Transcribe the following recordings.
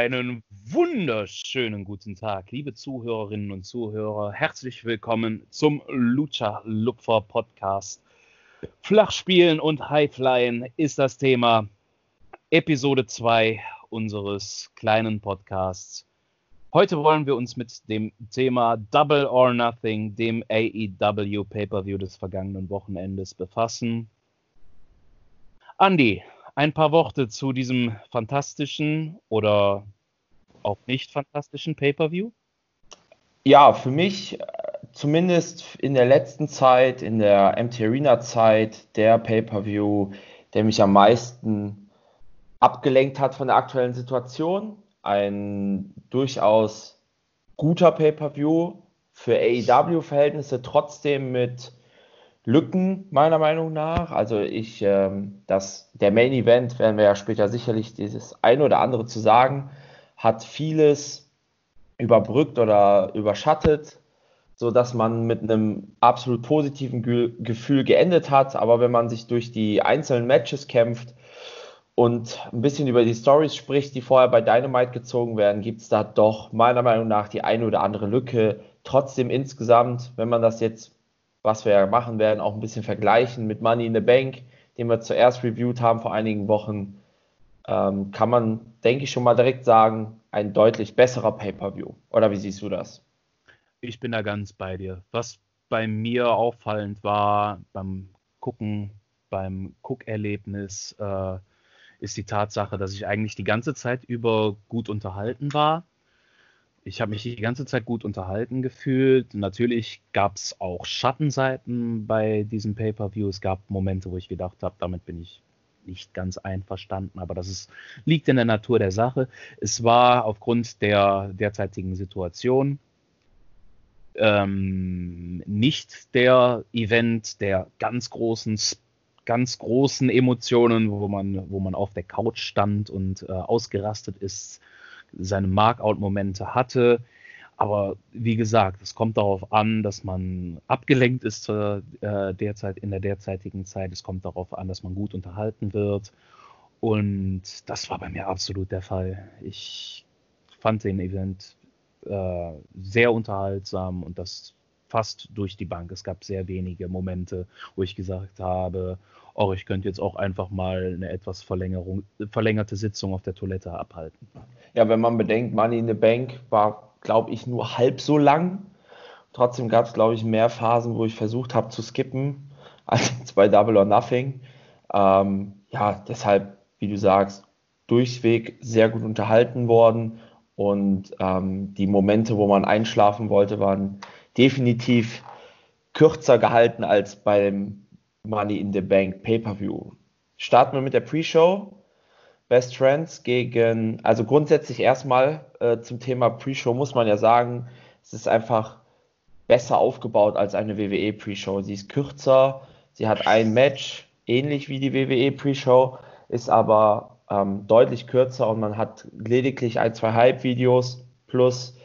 Einen wunderschönen guten Tag, liebe Zuhörerinnen und Zuhörer. Herzlich willkommen zum Lucha Lupfer Podcast. Flachspielen und Highflyen ist das Thema. Episode 2 unseres kleinen Podcasts. Heute wollen wir uns mit dem Thema Double or Nothing, dem AEW Pay-per-View des vergangenen Wochenendes befassen. Andy, ein paar Worte zu diesem fantastischen oder auch nicht fantastischen Pay-per-View? Ja, für mich äh, zumindest in der letzten Zeit, in der MT Arena Zeit, der Pay-per-View, der mich am meisten abgelenkt hat von der aktuellen Situation. Ein durchaus guter Pay-per-View für AEW-Verhältnisse, trotzdem mit Lücken, meiner Meinung nach. Also ich, ähm, das, der Main Event, werden wir ja später sicherlich dieses eine oder andere zu sagen, hat vieles überbrückt oder überschattet, sodass man mit einem absolut positiven Ge Gefühl geendet hat. Aber wenn man sich durch die einzelnen Matches kämpft und ein bisschen über die Stories spricht, die vorher bei Dynamite gezogen werden, gibt es da doch meiner Meinung nach die eine oder andere Lücke. Trotzdem insgesamt, wenn man das jetzt was wir ja machen werden, auch ein bisschen vergleichen mit Money in the Bank, den wir zuerst reviewed haben vor einigen Wochen, ähm, kann man, denke ich, schon mal direkt sagen, ein deutlich besserer Pay-per-View. Oder wie siehst du das? Ich bin da ganz bei dir. Was bei mir auffallend war beim Gucken, beim Guckerlebnis, äh, ist die Tatsache, dass ich eigentlich die ganze Zeit über gut unterhalten war ich habe mich die ganze Zeit gut unterhalten gefühlt. Natürlich gab es auch Schattenseiten bei diesem Pay-per-View. Es gab Momente, wo ich gedacht habe, damit bin ich nicht ganz einverstanden, aber das ist, liegt in der Natur der Sache. Es war aufgrund der derzeitigen Situation ähm, nicht der Event der ganz großen, ganz großen Emotionen, wo man, wo man auf der Couch stand und äh, ausgerastet ist seine Markout-Momente hatte. Aber wie gesagt, es kommt darauf an, dass man abgelenkt ist äh, derzeit, in der derzeitigen Zeit. Es kommt darauf an, dass man gut unterhalten wird. Und das war bei mir absolut der Fall. Ich fand den Event äh, sehr unterhaltsam und das fast durch die Bank. Es gab sehr wenige Momente, wo ich gesagt habe, oh, ich könnte jetzt auch einfach mal eine etwas verlängerte Sitzung auf der Toilette abhalten. Ja, wenn man bedenkt, Money in the Bank war, glaube ich, nur halb so lang. Trotzdem gab es, glaube ich, mehr Phasen, wo ich versucht habe zu skippen, als bei Double or Nothing. Ähm, ja, deshalb, wie du sagst, durchweg sehr gut unterhalten worden. Und ähm, die Momente, wo man einschlafen wollte, waren definitiv kürzer gehalten als beim Money in the Bank Pay-per-View. Starten wir mit der Pre-Show. Best Friends gegen, also grundsätzlich erstmal äh, zum Thema Pre-Show muss man ja sagen, es ist einfach besser aufgebaut als eine WWE Pre-Show. Sie ist kürzer, sie hat ein Match, ähnlich wie die WWE Pre-Show, ist aber ähm, deutlich kürzer und man hat lediglich ein, zwei Hype-Videos plus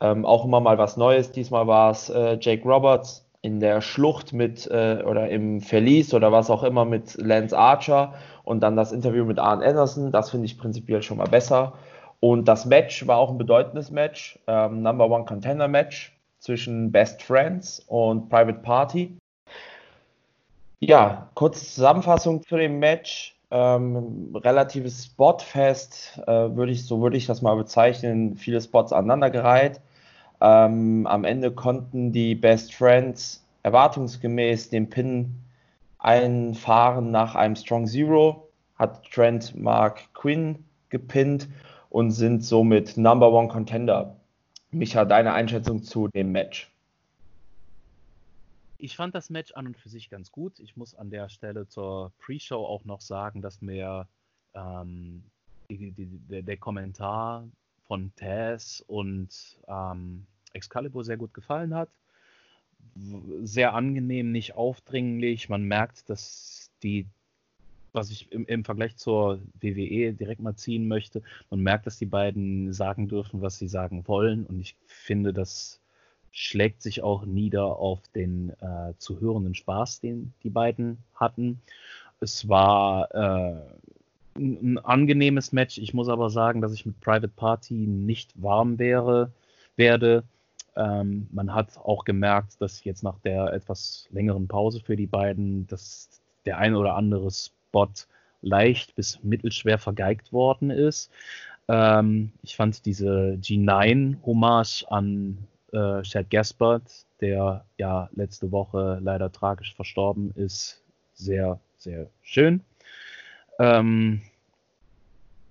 ähm, auch immer mal was Neues. Diesmal war es äh, Jake Roberts in der Schlucht mit äh, oder im Verlies oder was auch immer mit Lance Archer und dann das Interview mit Arn Anderson. Das finde ich prinzipiell schon mal besser. Und das Match war auch ein bedeutendes Match, ähm, Number One Contender Match zwischen Best Friends und Private Party. Ja, kurze Zusammenfassung zu dem Match. Ähm, relatives Spotfest, äh, würde ich, so würde ich das mal bezeichnen. Viele Spots aneinandergereiht. Ähm, am Ende konnten die Best Friends erwartungsgemäß den Pin einfahren nach einem Strong Zero, hat Trent Mark Quinn gepinnt und sind somit Number One Contender. Micha, deine Einschätzung zu dem Match? Ich fand das Match an und für sich ganz gut. Ich muss an der Stelle zur Pre-Show auch noch sagen, dass mir ähm, die, die, der, der, Kommentar von Taz und ähm, Excalibur sehr gut gefallen hat. Sehr angenehm, nicht aufdringlich. Man merkt, dass die, was ich im, im Vergleich zur WWE direkt mal ziehen möchte, man merkt, dass die beiden sagen dürfen, was sie sagen wollen. Und ich finde, das schlägt sich auch nieder auf den äh, zu hörenden Spaß, den die beiden hatten. Es war äh, ein angenehmes Match. Ich muss aber sagen, dass ich mit Private Party nicht warm wäre, werde. Ähm, man hat auch gemerkt, dass jetzt nach der etwas längeren Pause für die beiden, dass der ein oder andere Spot leicht bis mittelschwer vergeigt worden ist. Ähm, ich fand diese G9-Hommage an äh, Chad Gaspard, der ja letzte Woche leider tragisch verstorben ist, sehr, sehr schön. Ähm,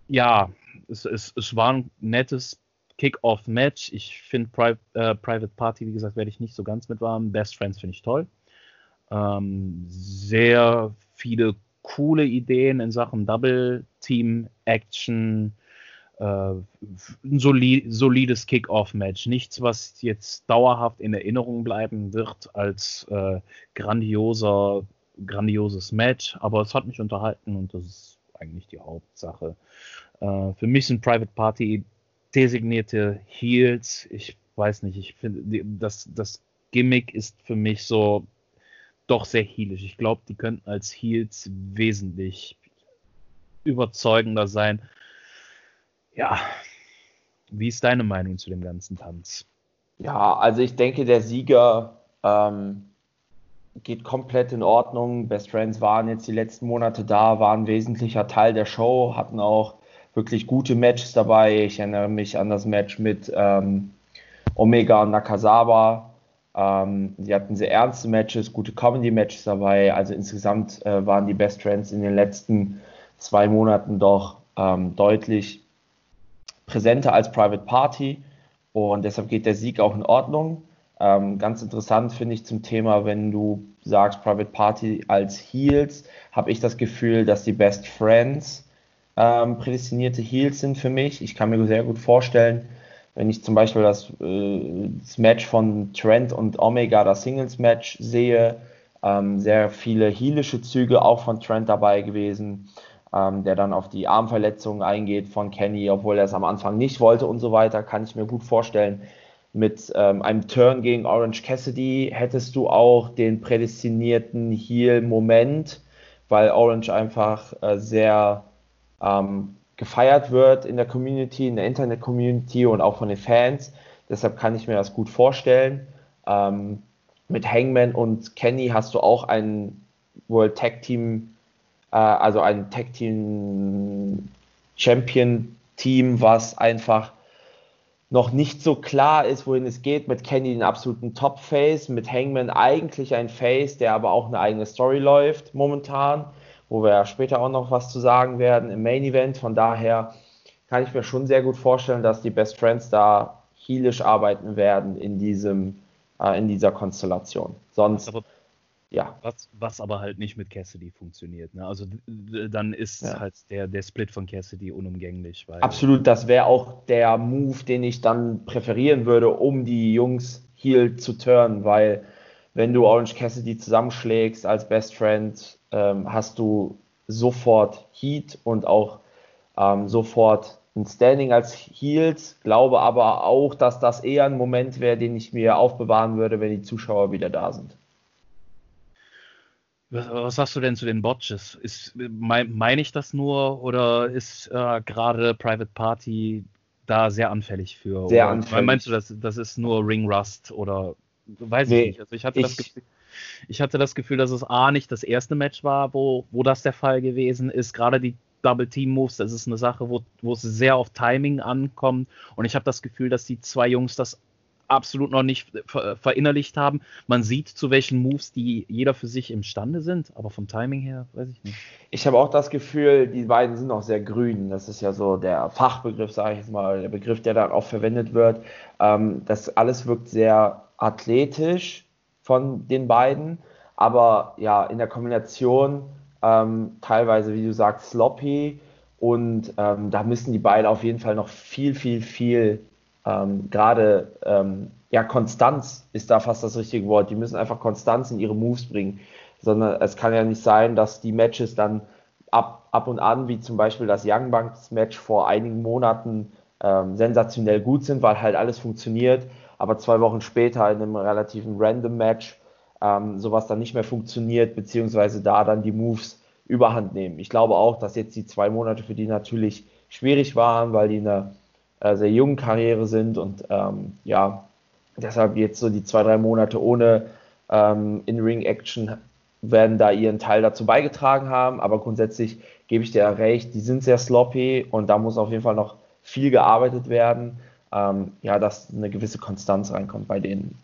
ja, es, es, es war ein nettes Kick-Off-Match. Ich finde Pri äh, Private Party, wie gesagt, werde ich nicht so ganz mit warm. Best Friends finde ich toll. Ähm, sehr viele coole Ideen in Sachen Double Team Action. Äh, ein soli solides Kick-Off-Match. Nichts, was jetzt dauerhaft in Erinnerung bleiben wird als äh, grandioser, grandioses Match, aber es hat mich unterhalten und das ist eigentlich die Hauptsache. Äh, für mich sind Private Party designierte Heels. Ich weiß nicht, ich finde, das, das Gimmick ist für mich so doch sehr heelisch. Ich glaube, die könnten als Heels wesentlich überzeugender sein. Ja, wie ist deine Meinung zu dem ganzen Tanz? Ja, also ich denke, der Sieger ähm, geht komplett in Ordnung. Best Friends waren jetzt die letzten Monate da, waren wesentlicher Teil der Show, hatten auch wirklich gute Matches dabei. Ich erinnere mich an das Match mit ähm, Omega und Nakazawa. Ähm, sie hatten sehr ernste Matches, gute Comedy-Matches dabei. Also insgesamt äh, waren die Best Friends in den letzten zwei Monaten doch ähm, deutlich präsenter als Private Party. Und deshalb geht der Sieg auch in Ordnung. Ähm, ganz interessant finde ich zum Thema, wenn du sagst Private Party als Heels, habe ich das Gefühl, dass die Best Friends ähm, prädestinierte Heels sind für mich. Ich kann mir sehr gut vorstellen, wenn ich zum Beispiel das, äh, das Match von Trent und Omega, das Singles-Match sehe, ähm, sehr viele heelische Züge auch von Trent dabei gewesen, ähm, der dann auf die Armverletzungen eingeht von Kenny, obwohl er es am Anfang nicht wollte und so weiter, kann ich mir gut vorstellen. Mit ähm, einem Turn gegen Orange Cassidy hättest du auch den prädestinierten Heel-Moment, weil Orange einfach äh, sehr ähm, gefeiert wird in der Community, in der Internet-Community und auch von den Fans. Deshalb kann ich mir das gut vorstellen. Ähm, mit Hangman und Kenny hast du auch ein World Tag Team, äh, also ein Tag Team Champion Team, was einfach noch nicht so klar ist, wohin es geht. Mit Kenny den absoluten Top-Face, mit Hangman eigentlich ein Face, der aber auch eine eigene Story läuft momentan wo wir ja später auch noch was zu sagen werden im Main Event. Von daher kann ich mir schon sehr gut vorstellen, dass die Best Friends da heelisch arbeiten werden in diesem äh, in dieser Konstellation. Sonst aber, ja. Was, was aber halt nicht mit Cassidy funktioniert. Ne? Also dann ist ja. halt der, der Split von Cassidy unumgänglich. Absolut, das wäre auch der Move, den ich dann präferieren würde, um die Jungs heel zu turnen, weil wenn du Orange Cassidy zusammenschlägst als Best Friend, ähm, hast du sofort Heat und auch ähm, sofort ein Standing als Heels. Glaube aber auch, dass das eher ein Moment wäre, den ich mir aufbewahren würde, wenn die Zuschauer wieder da sind. Was, was sagst du denn zu den Botches? Meine mein ich das nur oder ist äh, gerade Private Party da sehr anfällig für? Sehr oder anfällig. Meinst du, das, das ist nur Ring Rust oder weiß nee, ich nicht? Also ich hatte ich, das Gefühl ich hatte das Gefühl, dass es A nicht das erste Match war, wo, wo das der Fall gewesen ist. Gerade die Double Team Moves, das ist eine Sache, wo, wo es sehr auf Timing ankommt. Und ich habe das Gefühl, dass die zwei Jungs das absolut noch nicht ver verinnerlicht haben. Man sieht, zu welchen Moves die jeder für sich imstande sind, aber vom Timing her weiß ich nicht. Ich habe auch das Gefühl, die beiden sind noch sehr grün. Das ist ja so der Fachbegriff, sage ich jetzt mal, der Begriff, der darauf verwendet wird. Ähm, das alles wirkt sehr athletisch von den beiden. Aber ja, in der Kombination ähm, teilweise, wie du sagst, sloppy. Und ähm, da müssen die beiden auf jeden Fall noch viel, viel, viel, ähm, gerade, ähm, ja, Konstanz ist da fast das richtige Wort. Die müssen einfach Konstanz in ihre Moves bringen. Sondern es kann ja nicht sein, dass die Matches dann ab, ab und an, wie zum Beispiel das Young Bucks Match vor einigen Monaten, ähm, sensationell gut sind, weil halt alles funktioniert aber zwei Wochen später in einem relativen Random Match ähm, sowas dann nicht mehr funktioniert, beziehungsweise da dann die Moves überhand nehmen. Ich glaube auch, dass jetzt die zwei Monate für die natürlich schwierig waren, weil die in einer äh, sehr jungen Karriere sind und ähm, ja, deshalb jetzt so die zwei, drei Monate ohne ähm, In-Ring-Action werden da ihren Teil dazu beigetragen haben, aber grundsätzlich gebe ich dir recht, die sind sehr sloppy und da muss auf jeden Fall noch viel gearbeitet werden, ähm, ja, dass eine gewisse Konstanz reinkommt bei denen.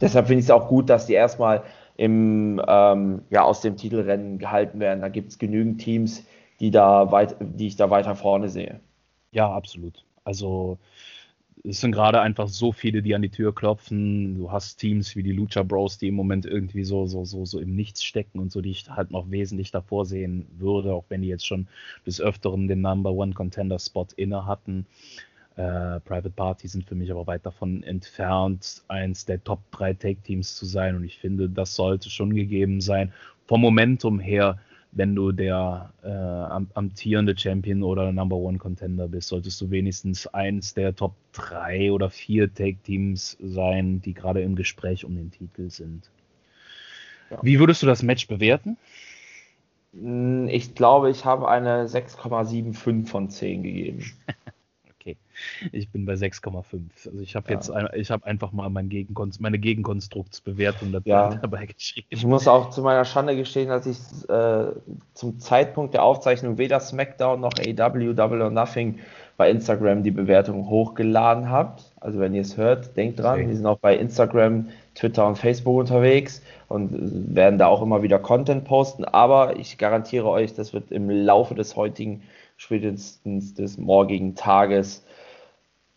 Deshalb finde ich es auch gut, dass die erstmal im, ähm, ja, aus dem Titelrennen gehalten werden. Da gibt es genügend Teams, die, da weit, die ich da weiter vorne sehe. Ja, absolut. Also es sind gerade einfach so viele, die an die Tür klopfen. Du hast Teams wie die Lucha Bros, die im Moment irgendwie so, so, so, so im Nichts stecken und so, die ich halt noch wesentlich davor sehen würde, auch wenn die jetzt schon des Öfteren den Number One Contender Spot inne hatten. Äh, Private Party sind für mich aber weit davon entfernt, eins der Top 3 Take-Teams zu sein. Und ich finde, das sollte schon gegeben sein. Vom Momentum her wenn du der äh, amtierende Champion oder Number One Contender bist, solltest du wenigstens eins der Top 3 oder 4 Take-Teams sein, die gerade im Gespräch um den Titel sind. Ja. Wie würdest du das Match bewerten? Hm, ich glaube, ich habe eine 6,75 von 10 gegeben. okay. Ich bin bei 6,5. Also ich habe ja. jetzt ich habe einfach mal mein Gegenkon meine Gegenkonstruktsbewertung ja. dabei geschrieben. Ich muss auch zu meiner Schande gestehen, dass ich äh, zum Zeitpunkt der Aufzeichnung weder SmackDown noch AW Double or Nothing bei Instagram die Bewertung hochgeladen habe. Also wenn ihr es hört, denkt dran, okay. die sind auch bei Instagram, Twitter und Facebook unterwegs und werden da auch immer wieder Content posten. Aber ich garantiere euch, das wird im Laufe des heutigen spätestens des morgigen Tages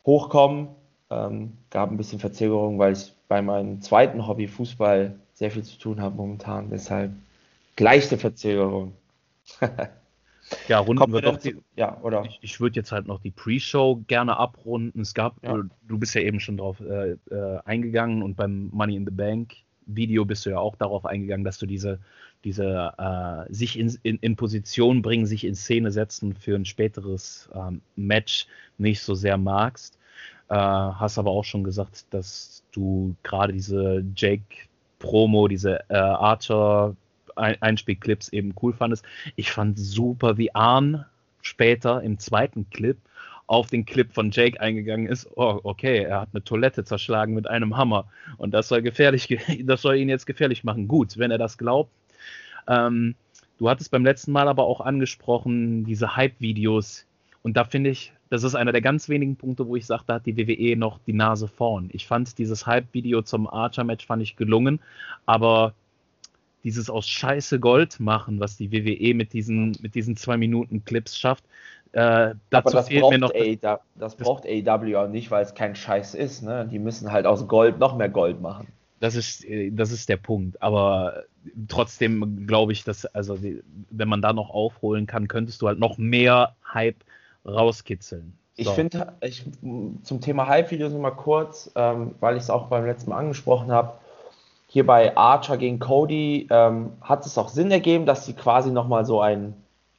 hochkommen. Ähm, gab ein bisschen Verzögerung, weil ich bei meinem zweiten Hobby Fußball sehr viel zu tun habe momentan. Deshalb gleiche Verzögerung. ja, runden wir doch die, ja, oder? Ich, ich würde jetzt halt noch die Pre-Show gerne abrunden. Es gab, ja. du bist ja eben schon drauf äh, äh, eingegangen und beim Money in the Bank Video bist du ja auch darauf eingegangen, dass du diese diese äh, sich in, in, in, Position bringen, sich in Szene setzen für ein späteres ähm, Match nicht so sehr magst. Äh, hast aber auch schon gesagt, dass du gerade diese Jake-Promo, diese äh, Archer Einspielclips eben cool fandest. Ich fand super, wie Arn später im zweiten Clip auf den Clip von Jake eingegangen ist, oh, okay, er hat eine Toilette zerschlagen mit einem Hammer und das soll gefährlich, das soll ihn jetzt gefährlich machen. Gut, wenn er das glaubt, ähm, du hattest beim letzten Mal aber auch angesprochen, diese Hype-Videos. Und da finde ich, das ist einer der ganz wenigen Punkte, wo ich sage, da hat die WWE noch die Nase vorn. Ich fand dieses Hype-Video zum Archer-Match fand ich gelungen, aber dieses aus Scheiße Gold machen, was die WWE mit diesen, mit diesen zwei Minuten Clips schafft, äh, dazu das fehlt mir noch. A, das, braucht AEW auch nicht, weil es kein Scheiß ist. Ne? Die müssen halt aus Gold noch mehr Gold machen. Das ist, das ist der Punkt. Aber trotzdem glaube ich, dass, also wenn man da noch aufholen kann, könntest du halt noch mehr Hype rauskitzeln. So. Ich finde, ich, zum Thema Hype-Videos nochmal kurz, ähm, weil ich es auch beim letzten Mal angesprochen habe. Hier bei Archer gegen Cody ähm, hat es auch Sinn ergeben, dass sie quasi nochmal so einen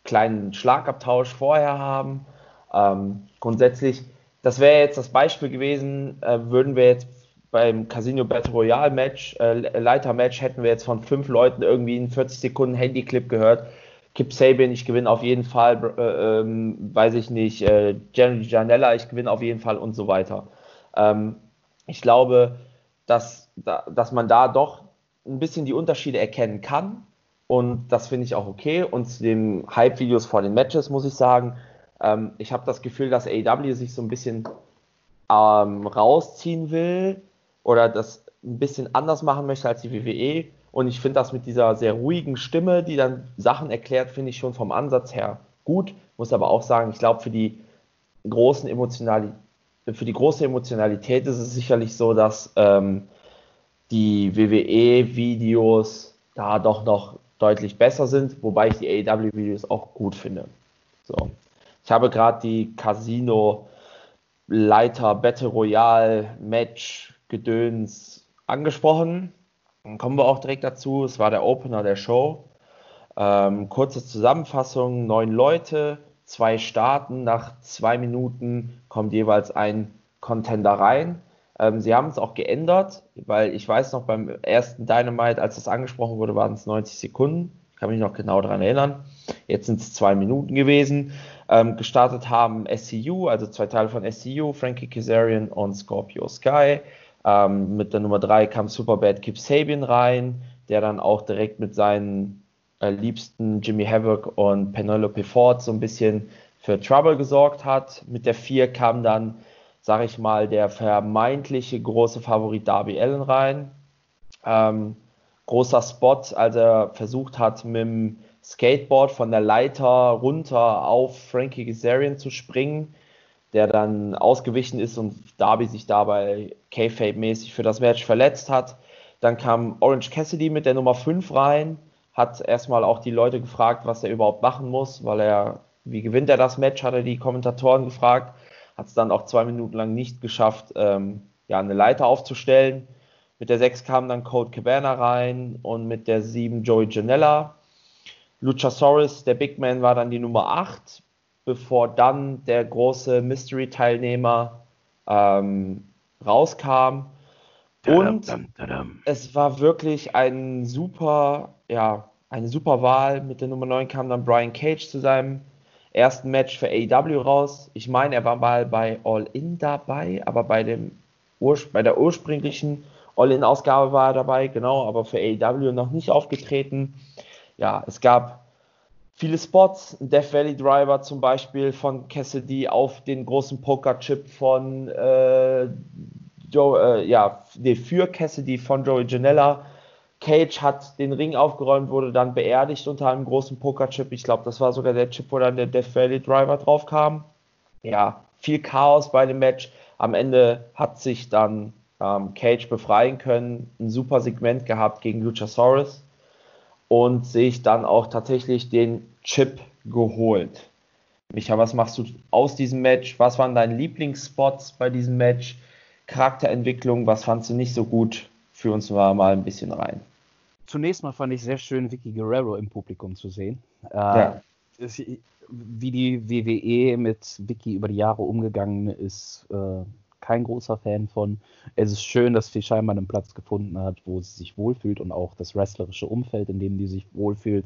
kleinen Schlagabtausch vorher haben. Ähm, grundsätzlich, das wäre jetzt das Beispiel gewesen, äh, würden wir jetzt beim Casino Battle Royale Match, äh, Leiter Match, hätten wir jetzt von fünf Leuten irgendwie in 40 Sekunden Handyclip gehört. Kip Sabian, ich gewinne auf jeden Fall, äh, ähm, weiß ich nicht, äh, Janella, ich gewinne auf jeden Fall und so weiter. Ähm, ich glaube, dass, da, dass man da doch ein bisschen die Unterschiede erkennen kann und das finde ich auch okay. Und zu den Hype-Videos vor den Matches muss ich sagen, ähm, ich habe das Gefühl, dass AEW sich so ein bisschen ähm, rausziehen will oder das ein bisschen anders machen möchte als die WWE. Und ich finde das mit dieser sehr ruhigen Stimme, die dann Sachen erklärt, finde ich schon vom Ansatz her gut. Muss aber auch sagen, ich glaube, für die großen für die große Emotionalität ist es sicherlich so, dass ähm, die WWE-Videos da doch noch deutlich besser sind, wobei ich die AEW-Videos auch gut finde. So. Ich habe gerade die Casino Leiter Battle Royale Match Gedöns angesprochen. Dann kommen wir auch direkt dazu. Es war der Opener der Show. Ähm, kurze Zusammenfassung: neun Leute, zwei starten. Nach zwei Minuten kommt jeweils ein Contender rein. Ähm, sie haben es auch geändert, weil ich weiß noch beim ersten Dynamite, als das angesprochen wurde, waren es 90 Sekunden. kann mich noch genau daran erinnern. Jetzt sind es zwei Minuten gewesen. Ähm, gestartet haben SCU, also zwei Teile von SCU, Frankie Kazarian und Scorpio Sky. Ähm, mit der Nummer drei kam Superbad Kip Sabian rein, der dann auch direkt mit seinen äh, liebsten Jimmy Havoc und Penelope Ford so ein bisschen für Trouble gesorgt hat. Mit der vier kam dann, sag ich mal, der vermeintliche große Favorit Darby Allen rein. Ähm, großer Spot, als er versucht hat, mit dem Skateboard von der Leiter runter auf Frankie Gazarian zu springen, der dann ausgewichen ist und Darby sich dabei K-Fape-mäßig für das Match verletzt hat. Dann kam Orange Cassidy mit der Nummer 5 rein, hat erstmal auch die Leute gefragt, was er überhaupt machen muss, weil er, wie gewinnt er das Match, hat er die Kommentatoren gefragt, hat es dann auch zwei Minuten lang nicht geschafft, ähm, ja, eine Leiter aufzustellen. Mit der 6 kam dann Code Cabana rein und mit der 7 Joey Janella. Luchasaurus, der Big Man, war dann die Nummer 8, bevor dann der große Mystery-Teilnehmer ähm, rauskam. Und es war wirklich ein super, ja, eine super Wahl. Mit der Nummer 9 kam dann Brian Cage zu seinem ersten Match für AEW raus. Ich meine, er war mal bei All In dabei, aber bei, dem bei der ursprünglichen All-In-Ausgabe war er dabei, genau, aber für AEW noch nicht aufgetreten. Ja, es gab viele Spots, Death Valley Driver zum Beispiel von Cassidy auf den großen Poker-Chip von äh, Joe, äh, ja, nee, für Cassidy von Joey Janella. Cage hat den Ring aufgeräumt, wurde dann beerdigt unter einem großen Poker-Chip. Ich glaube, das war sogar der Chip, wo dann der Death Valley Driver drauf kam. Ja, viel Chaos bei dem Match. Am Ende hat sich dann ähm, Cage befreien können, ein super Segment gehabt gegen Luchasaurus und sich dann auch tatsächlich den Chip geholt. Micha, was machst du aus diesem Match? Was waren deine Lieblingsspots bei diesem Match? Charakterentwicklung, was fandst du nicht so gut? Führ uns mal, mal ein bisschen rein. Zunächst mal fand ich sehr schön, Vicky Guerrero im Publikum zu sehen. Äh, ja. wie die WWE mit Vicky über die Jahre umgegangen ist, äh, kein großer Fan von. Es ist schön, dass sie scheinbar einen Platz gefunden hat, wo sie sich wohlfühlt und auch das wrestlerische Umfeld, in dem sie sich wohlfühlt.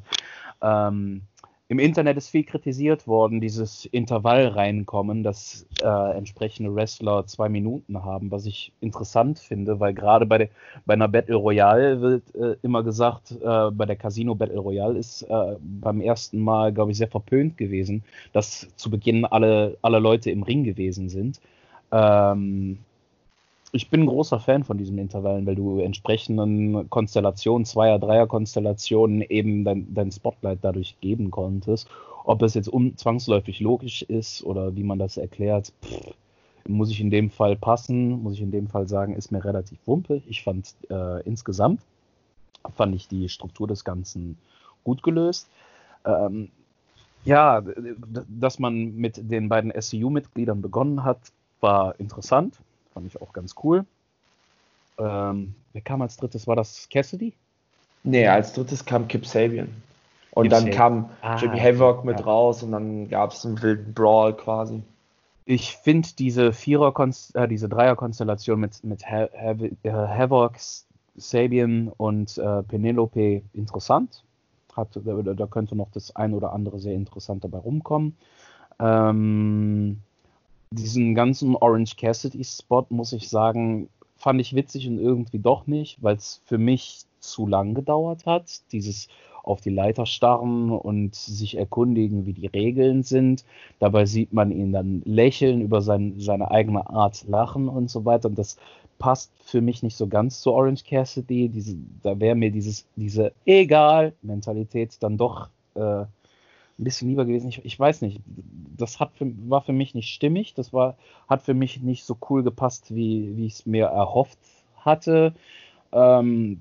Ähm, Im Internet ist viel kritisiert worden, dieses Intervall reinkommen, dass äh, entsprechende Wrestler zwei Minuten haben, was ich interessant finde, weil gerade bei, bei einer Battle Royale wird äh, immer gesagt, äh, bei der Casino Battle Royale ist äh, beim ersten Mal, glaube ich, sehr verpönt gewesen, dass zu Beginn alle, alle Leute im Ring gewesen sind. Ähm, ich bin ein großer Fan von diesen Intervallen, weil du entsprechenden Konstellationen, Zweier-, Dreier-Konstellationen eben dein, dein Spotlight dadurch geben konntest. Ob es jetzt zwangsläufig logisch ist oder wie man das erklärt, pff, muss ich in dem Fall passen, muss ich in dem Fall sagen, ist mir relativ wumpe. Ich fand äh, insgesamt, fand ich die Struktur des Ganzen gut gelöst. Ähm, ja, dass man mit den beiden SCU-Mitgliedern begonnen hat, war interessant, fand ich auch ganz cool. Ähm, wer kam als drittes? War das Cassidy? Nee, als drittes kam Kip Sabian. Und Kip dann Sabian. kam ah, Jimmy Havoc mit ja. raus und dann gab es einen wilden Brawl quasi. Ich finde diese Vierer, äh, diese Dreier-Konstellation mit, mit ha ha äh, Havoc, Sabian und äh, Penelope interessant. Hat, da, da, könnte noch das ein oder andere sehr interessant dabei rumkommen. Ähm, diesen ganzen Orange Cassidy Spot, muss ich sagen, fand ich witzig und irgendwie doch nicht, weil es für mich zu lang gedauert hat. Dieses auf die Leiter starren und sich erkundigen, wie die Regeln sind. Dabei sieht man ihn dann lächeln, über sein, seine eigene Art lachen und so weiter. Und das passt für mich nicht so ganz zu Orange Cassidy. Diese, da wäre mir dieses, diese Egal-Mentalität dann doch äh, ein bisschen lieber gewesen. Ich, ich weiß nicht, das hat für, war für mich nicht stimmig. Das war, hat für mich nicht so cool gepasst, wie, wie ich es mir erhofft hatte. Ähm,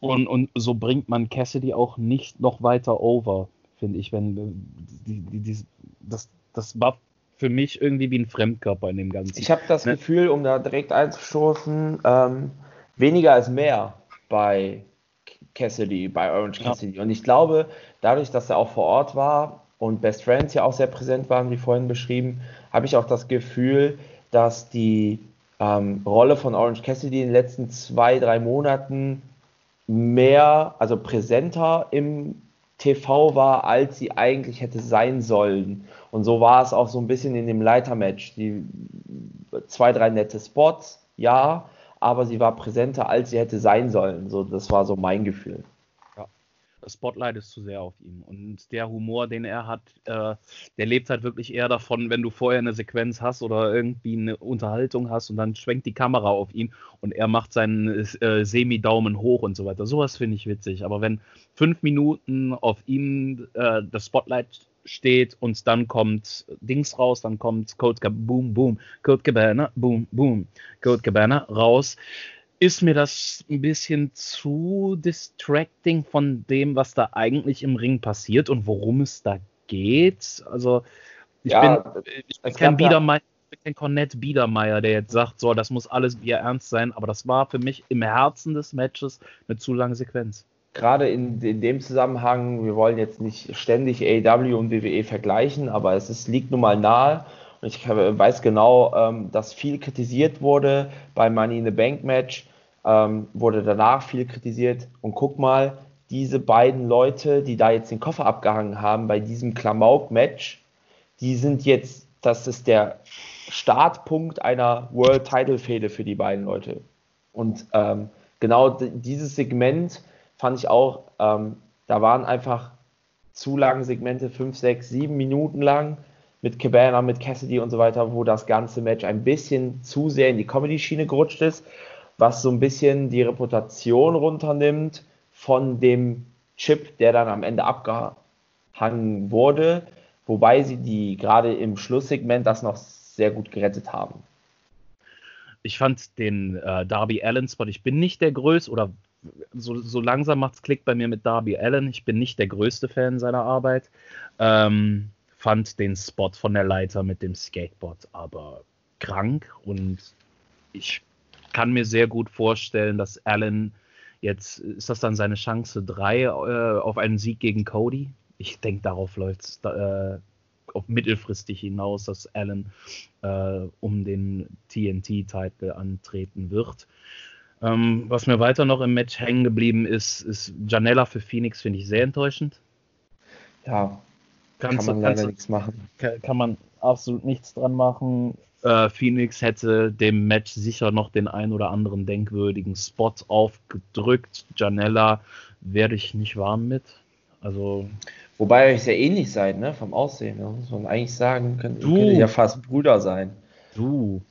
und, und so bringt man Cassidy auch nicht noch weiter over, finde ich. Wenn die, die, die, das, das war für mich irgendwie wie ein Fremdkörper in dem Ganzen. Ich habe das ne? Gefühl, um da direkt einzustoßen, ähm, weniger als mehr bei Cassidy, bei Orange Cassidy. Ja. Und ich glaube, dadurch, dass er auch vor Ort war und Best Friends ja auch sehr präsent waren, wie vorhin beschrieben, habe ich auch das Gefühl, dass die ähm, Rolle von Orange Cassidy in den letzten zwei, drei Monaten mehr, also präsenter im TV war, als sie eigentlich hätte sein sollen. Und so war es auch so ein bisschen in dem Leitermatch. Die zwei, drei nette Spots, ja, aber sie war präsenter, als sie hätte sein sollen. So, das war so mein Gefühl das Spotlight ist zu sehr auf ihm. Und der Humor, den er hat, äh, der lebt halt wirklich eher davon, wenn du vorher eine Sequenz hast oder irgendwie eine Unterhaltung hast und dann schwenkt die Kamera auf ihn und er macht seinen äh, Semi-Daumen hoch und so weiter. Sowas finde ich witzig. Aber wenn fünf Minuten auf ihm äh, das Spotlight steht und dann kommt Dings raus, dann kommt Code Boom Boom, Code Cabana, Boom Boom, Code Cabana raus ist mir das ein bisschen zu distracting von dem, was da eigentlich im Ring passiert und worum es da geht. Also ich ja, bin, ich bin kein Biedermeier, kein Cornette Biedermeier, der jetzt sagt, so, das muss alles Bier ernst sein, aber das war für mich im Herzen des Matches eine zu lange Sequenz. Gerade in, in dem Zusammenhang, wir wollen jetzt nicht ständig AEW und WWE vergleichen, aber es ist, liegt nun mal nahe. Und ich weiß genau, ähm, dass viel kritisiert wurde beim Money in the Bank Match ähm, wurde danach viel kritisiert. Und guck mal, diese beiden Leute, die da jetzt den Koffer abgehangen haben bei diesem Klamauk-Match, die sind jetzt, das ist der Startpunkt einer World Title Fehde für die beiden Leute. Und ähm, genau dieses Segment fand ich auch, ähm, da waren einfach zu lange Segmente, 5, 6, 7 Minuten lang mit Cabana, mit Cassidy und so weiter, wo das ganze Match ein bisschen zu sehr in die Comedy-Schiene gerutscht ist was so ein bisschen die Reputation runternimmt von dem Chip, der dann am Ende abgehangen wurde, wobei sie die gerade im Schlusssegment das noch sehr gut gerettet haben. Ich fand den äh, Darby Allen Spot, ich bin nicht der größte oder so, so langsam macht es Klick bei mir mit Darby Allen. Ich bin nicht der größte Fan seiner Arbeit. Ähm, fand den Spot von der Leiter mit dem Skateboard aber krank und ich kann mir sehr gut vorstellen, dass Allen jetzt, ist das dann seine Chance 3 äh, auf einen Sieg gegen Cody? Ich denke, darauf läuft es äh, mittelfristig hinaus, dass Allen äh, um den TNT-Titel antreten wird. Ähm, was mir weiter noch im Match hängen geblieben ist, ist Janella für Phoenix, finde ich sehr enttäuschend. Ja, kannst, kann man leider nichts machen. Kann, kann man absolut nichts dran machen äh, Phoenix hätte dem Match sicher noch den ein oder anderen denkwürdigen Spot aufgedrückt. Janella werde ich nicht warm mit. Also. Wobei ihr euch sehr ähnlich seid, ne? Vom Aussehen. Ne? Muss man eigentlich sagen, könnt, du. könnt ja fast Brüder sein. Du.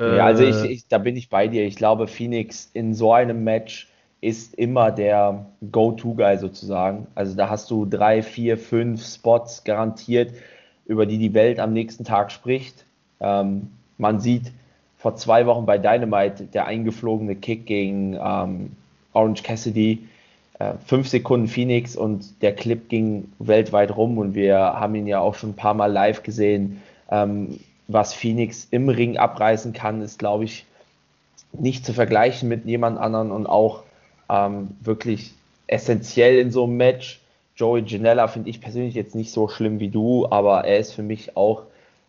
Ja, also ich, äh. ich, da bin ich bei dir. Ich glaube, Phoenix in so einem Match ist immer der Go-To-Guy sozusagen. Also da hast du drei, vier, fünf Spots garantiert, über die die Welt am nächsten Tag spricht. Ähm, man sieht vor zwei Wochen bei Dynamite der eingeflogene Kick gegen ähm, Orange Cassidy. Äh, fünf Sekunden Phoenix und der Clip ging weltweit rum und wir haben ihn ja auch schon ein paar Mal live gesehen. Ähm, was Phoenix im Ring abreißen kann, ist, glaube ich, nicht zu vergleichen mit jemand anderen und auch ähm, wirklich essentiell in so einem Match. Joey Janella finde ich persönlich jetzt nicht so schlimm wie du, aber er ist für mich auch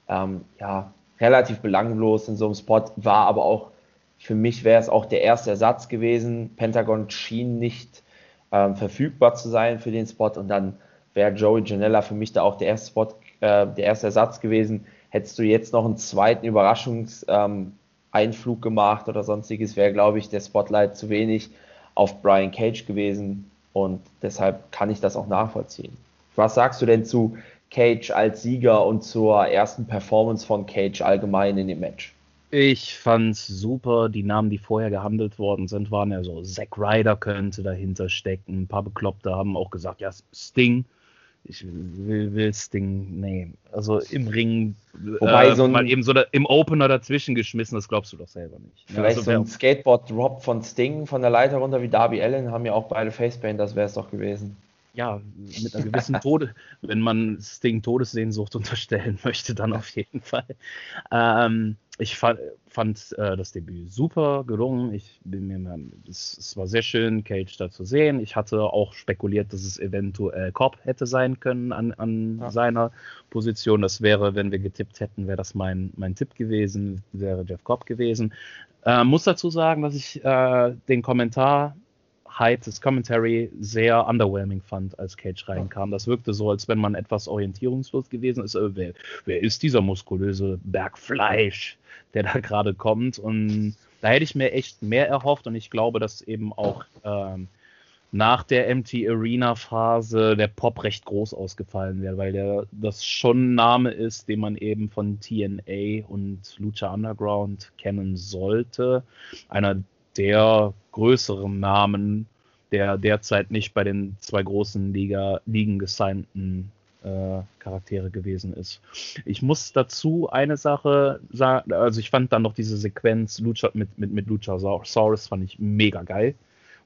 ähm, ja, relativ belanglos in so einem Spot, war aber auch, für mich wäre es auch der erste Ersatz gewesen. Pentagon schien nicht ähm, verfügbar zu sein für den Spot und dann wäre Joey Janella für mich da auch der erste Spot, äh, der erste Ersatz gewesen. Hättest du jetzt noch einen zweiten Überraschungseinflug gemacht oder sonstiges, wäre, glaube ich, der Spotlight zu wenig auf Brian Cage gewesen und deshalb kann ich das auch nachvollziehen. Was sagst du denn zu Cage als Sieger und zur ersten Performance von Cage allgemein in dem Match? Ich fand's super. Die Namen, die vorher gehandelt worden sind, waren ja so, Zack Ryder könnte dahinter stecken. Ein paar Bekloppte haben auch gesagt, ja, Sting. Ich will, will Sting, nee. Also im Ring, Wobei äh, so ein, mal eben so da, im Opener dazwischen geschmissen, das glaubst du doch selber nicht. Vielleicht also, so ein Skateboard-Drop von Sting von der Leiter runter wie Darby Allen, haben ja auch beide Facepaint, das wäre es doch gewesen ja, mit einer gewissen Tode, wenn man Sting Todessehnsucht unterstellen möchte, dann auf jeden Fall. Ähm, ich fand, fand äh, das Debüt super gelungen. Ich bin mir, es, es, war sehr schön, Cage da zu sehen. Ich hatte auch spekuliert, dass es eventuell Cobb hätte sein können an, an ja. seiner Position. Das wäre, wenn wir getippt hätten, wäre das mein, mein Tipp gewesen, wäre Jeff Cobb gewesen. Äh, muss dazu sagen, dass ich äh, den Kommentar Height des Commentary sehr underwhelming fand, als Cage reinkam. Das wirkte so, als wenn man etwas orientierungslos gewesen ist. Äh, wer, wer ist dieser muskulöse Bergfleisch, der da gerade kommt? Und da hätte ich mir echt mehr erhofft und ich glaube, dass eben auch ähm, nach der MT Arena Phase der Pop recht groß ausgefallen wäre, weil der das schon ein Name ist, den man eben von TNA und Lucha Underground kennen sollte. Einer der größeren Namen, der derzeit nicht bei den zwei großen Liga, Ligen gesignten äh, Charaktere gewesen ist. Ich muss dazu eine Sache sagen, also ich fand dann noch diese Sequenz Lucha, mit, mit, mit Luchasaurus fand ich mega geil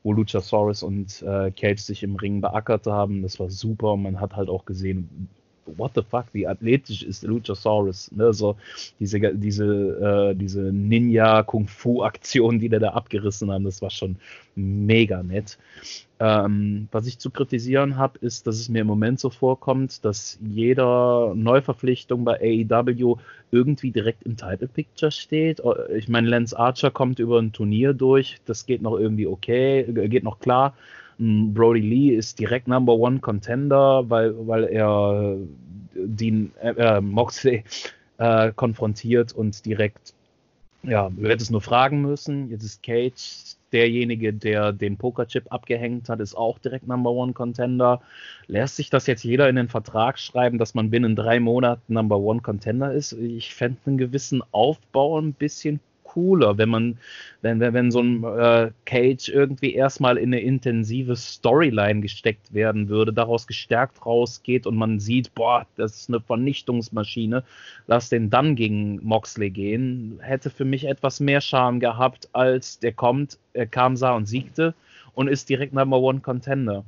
wo Luchasaurus und äh, Cage sich im Ring beackert haben. Das war super und man hat halt auch gesehen, what the fuck, wie athletisch ist Luchasaurus. Ne? So diese, diese, äh, diese Ninja-Kung-Fu-Aktion, die der da abgerissen haben, das war schon mega nett. Ähm, was ich zu kritisieren habe, ist, dass es mir im Moment so vorkommt, dass jeder Neuverpflichtung bei AEW irgendwie direkt im Title Picture steht. Ich meine, Lance Archer kommt über ein Turnier durch, das geht noch irgendwie okay, geht noch klar. Brody Lee ist direkt Number One Contender, weil, weil er Dean äh, äh, Moxley äh, konfrontiert und direkt, ja, du hättest nur fragen müssen. Jetzt ist Cage derjenige, der den Pokerchip abgehängt hat, ist auch direkt Number One Contender. Lässt sich das jetzt jeder in den Vertrag schreiben, dass man binnen drei Monaten Number One Contender ist? Ich fände einen gewissen Aufbau ein bisschen cooler, wenn man, wenn, wenn, wenn so ein äh, Cage irgendwie erstmal in eine intensive Storyline gesteckt werden würde, daraus gestärkt rausgeht und man sieht, boah, das ist eine Vernichtungsmaschine, lass den dann gegen Moxley gehen, hätte für mich etwas mehr Charme gehabt, als der kommt, er kam, sah und siegte und ist direkt Number One Contender.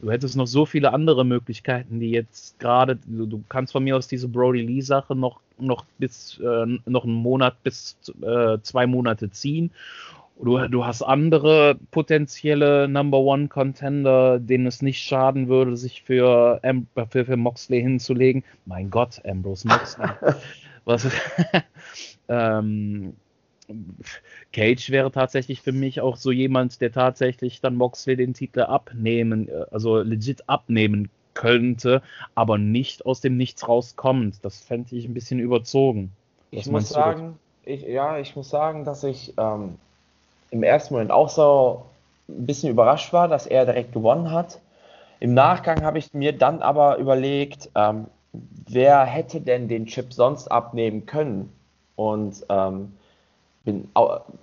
Du hättest noch so viele andere Möglichkeiten, die jetzt gerade, du, du, kannst von mir aus diese Brody Lee Sache noch, noch bis, äh, noch einen Monat bis äh, zwei Monate ziehen. Du, du hast andere potenzielle Number One Contender, denen es nicht schaden würde, sich für, für, für Moxley hinzulegen. Mein Gott, Ambrose Moxley. Was, ähm, Cage wäre tatsächlich für mich auch so jemand, der tatsächlich dann Moxley den Titel abnehmen, äh, also legit abnehmen könnte, aber nicht aus dem Nichts rauskommt. Das fände ich ein bisschen überzogen. Ich muss sagen, ich, ja, ich muss sagen, dass ich ähm, im ersten Moment auch so ein bisschen überrascht war, dass er direkt gewonnen hat. Im Nachgang habe ich mir dann aber überlegt, ähm, wer hätte denn den Chip sonst abnehmen können? Und ähm, bin,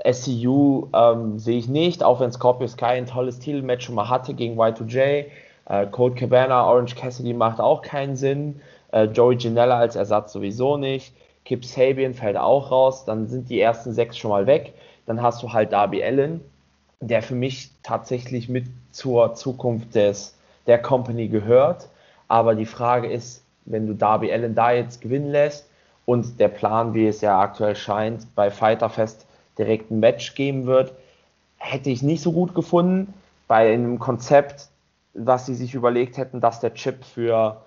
SCU ähm, sehe ich nicht, auch wenn Scorpio Sky ein tolles Titelmatch schon mal hatte gegen Y2J. Äh, Cold Cabana, Orange Cassidy macht auch keinen Sinn. Äh, Joey Janella als Ersatz sowieso nicht. Kip Sabian fällt auch raus. Dann sind die ersten sechs schon mal weg. Dann hast du halt Darby Allen, der für mich tatsächlich mit zur Zukunft des, der Company gehört. Aber die Frage ist, wenn du Darby Allen da jetzt gewinnen lässt, und der Plan, wie es ja aktuell scheint, bei Fighterfest direkt ein Match geben wird, hätte ich nicht so gut gefunden. Bei einem Konzept, was sie sich überlegt hätten, dass der Chip für,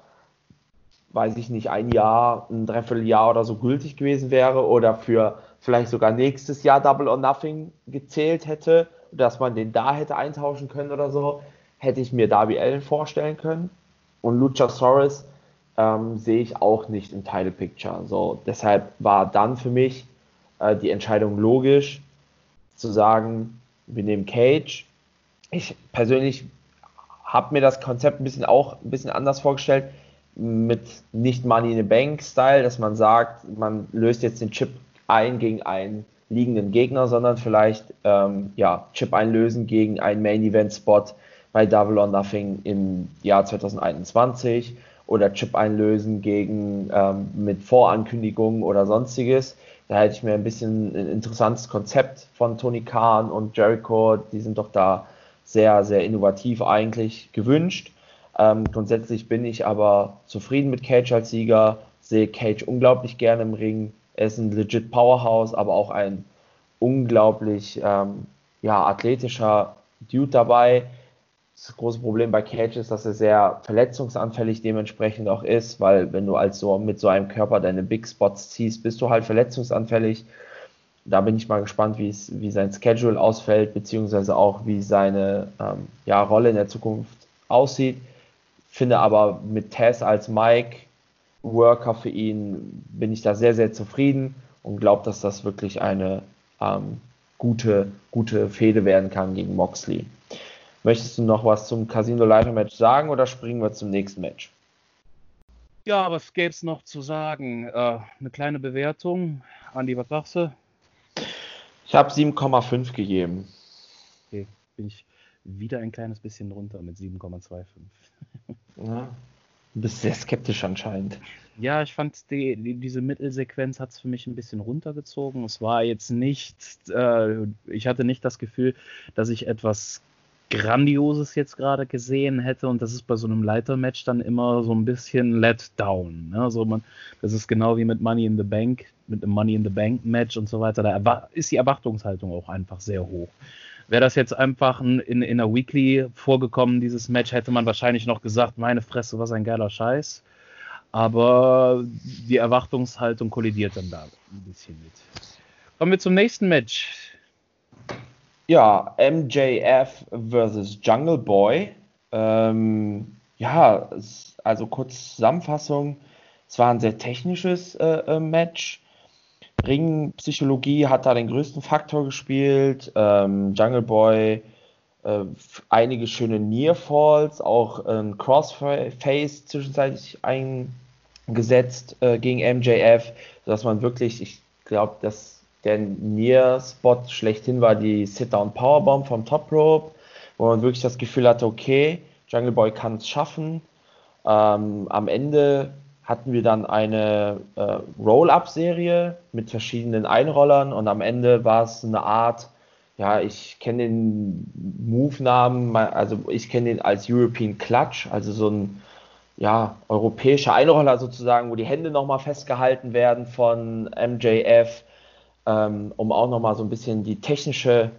weiß ich nicht, ein Jahr, ein Dreivierteljahr oder so gültig gewesen wäre oder für vielleicht sogar nächstes Jahr Double or Nothing gezählt hätte, dass man den da hätte eintauschen können oder so, hätte ich mir Darby Allen vorstellen können. Und Luchasaurus ähm, sehe ich auch nicht im Title Picture. So, deshalb war dann für mich äh, die Entscheidung logisch, zu sagen, wir nehmen Cage. Ich persönlich habe mir das Konzept ein bisschen auch ein bisschen anders vorgestellt, mit nicht Money in the Bank Style, dass man sagt, man löst jetzt den Chip ein gegen einen liegenden Gegner, sondern vielleicht ähm, ja, Chip einlösen gegen einen Main Event Spot bei Double or Nothing im Jahr 2021 oder Chip einlösen gegen ähm, mit Vorankündigungen oder sonstiges. Da hätte ich mir ein bisschen ein interessantes Konzept von Tony Khan und Jericho, die sind doch da sehr, sehr innovativ eigentlich gewünscht. Ähm, grundsätzlich bin ich aber zufrieden mit Cage als Sieger, sehe Cage unglaublich gerne im Ring. Er ist ein legit Powerhouse, aber auch ein unglaublich ähm, ja, athletischer Dude dabei das große Problem bei Cage ist, dass er sehr verletzungsanfällig dementsprechend auch ist, weil wenn du als so mit so einem Körper deine Big Spots ziehst, bist du halt verletzungsanfällig. Da bin ich mal gespannt, wie sein Schedule ausfällt, beziehungsweise auch wie seine ähm, ja, Rolle in der Zukunft aussieht. Finde aber mit Tess als Mike Worker für ihn bin ich da sehr, sehr zufrieden und glaube, dass das wirklich eine ähm, gute, gute Fehde werden kann gegen Moxley. Möchtest du noch was zum Casino Live Match sagen oder springen wir zum nächsten Match? Ja, was gäbe es noch zu sagen? Äh, eine kleine Bewertung. Andi, was sagst du? Ich habe 7,5 gegeben. Okay, bin ich wieder ein kleines bisschen runter mit 7,25. Ja, du bist sehr skeptisch anscheinend. Ja, ich fand die, die, diese Mittelsequenz hat es für mich ein bisschen runtergezogen. Es war jetzt nicht, äh, ich hatte nicht das Gefühl, dass ich etwas Grandioses jetzt gerade gesehen hätte und das ist bei so einem Leitermatch dann immer so ein bisschen let down. Ne? Also man, das ist genau wie mit Money in the Bank, mit einem Money in the Bank Match und so weiter. Da ist die Erwartungshaltung auch einfach sehr hoch. Wäre das jetzt einfach in, in, einer Weekly vorgekommen, dieses Match, hätte man wahrscheinlich noch gesagt, meine Fresse, was ein geiler Scheiß. Aber die Erwartungshaltung kollidiert dann da ein bisschen mit. Kommen wir zum nächsten Match. Ja, MJF versus Jungle Boy. Ähm, ja, also kurz Zusammenfassung. Es war ein sehr technisches äh, äh Match. Ringpsychologie hat da den größten Faktor gespielt. Ähm, Jungle Boy äh, einige schöne Near Falls, auch ein Crossface zwischenzeitlich eingesetzt äh, gegen MJF, sodass man wirklich, ich glaube, dass der Near-Spot schlechthin war die Sit-Down-Powerbomb vom Top Rope, wo man wirklich das Gefühl hatte, okay, Jungle Boy kann es schaffen. Ähm, am Ende hatten wir dann eine äh, Roll-Up-Serie mit verschiedenen Einrollern und am Ende war es eine Art, ja, ich kenne den Move-Namen, also ich kenne den als European Clutch, also so ein ja, europäischer Einroller sozusagen, wo die Hände nochmal festgehalten werden von MJF ähm, um auch nochmal so ein bisschen die technische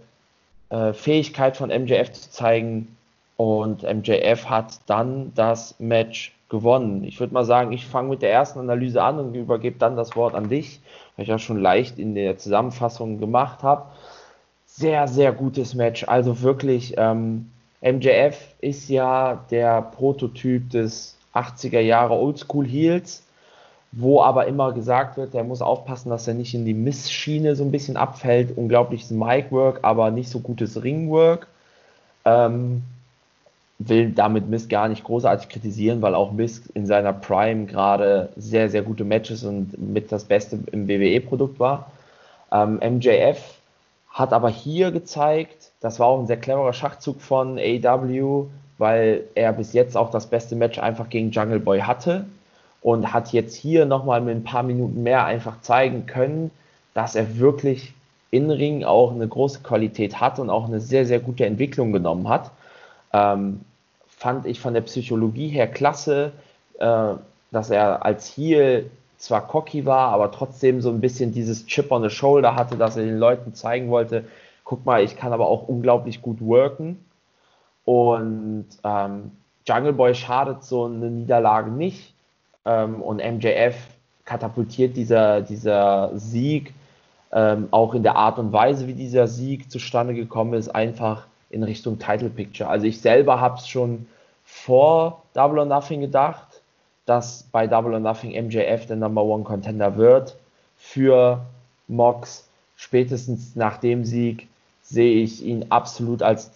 äh, Fähigkeit von MJF zu zeigen. Und MJF hat dann das Match gewonnen. Ich würde mal sagen, ich fange mit der ersten Analyse an und übergebe dann das Wort an dich, weil ich auch schon leicht in der Zusammenfassung gemacht habe. Sehr, sehr gutes Match. Also wirklich, ähm, MJF ist ja der Prototyp des 80er Jahre Oldschool Heels wo aber immer gesagt wird, der muss aufpassen, dass er nicht in die Missschiene so ein bisschen abfällt. Unglaubliches Mic-Work, aber nicht so gutes Ring-Work. Ähm, will damit Miss gar nicht großartig kritisieren, weil auch Miss in seiner Prime gerade sehr, sehr gute Matches und mit das Beste im WWE-Produkt war. Ähm, MJF hat aber hier gezeigt, das war auch ein sehr cleverer Schachzug von AW, weil er bis jetzt auch das beste Match einfach gegen Jungle Boy hatte und hat jetzt hier nochmal mit ein paar Minuten mehr einfach zeigen können, dass er wirklich in Ring auch eine große Qualität hat und auch eine sehr, sehr gute Entwicklung genommen hat. Ähm, fand ich von der Psychologie her klasse, äh, dass er als Heel zwar cocky war, aber trotzdem so ein bisschen dieses Chip on the Shoulder hatte, dass er den Leuten zeigen wollte, guck mal, ich kann aber auch unglaublich gut worken. Und ähm, Jungle Boy schadet so eine Niederlage nicht. Ähm, und MJF katapultiert dieser, dieser Sieg ähm, auch in der Art und Weise, wie dieser Sieg zustande gekommen ist, einfach in Richtung Title Picture. Also ich selber habe es schon vor Double or Nothing gedacht, dass bei Double or Nothing MJF der Number One Contender wird für Mox. Spätestens nach dem Sieg sehe ich ihn absolut als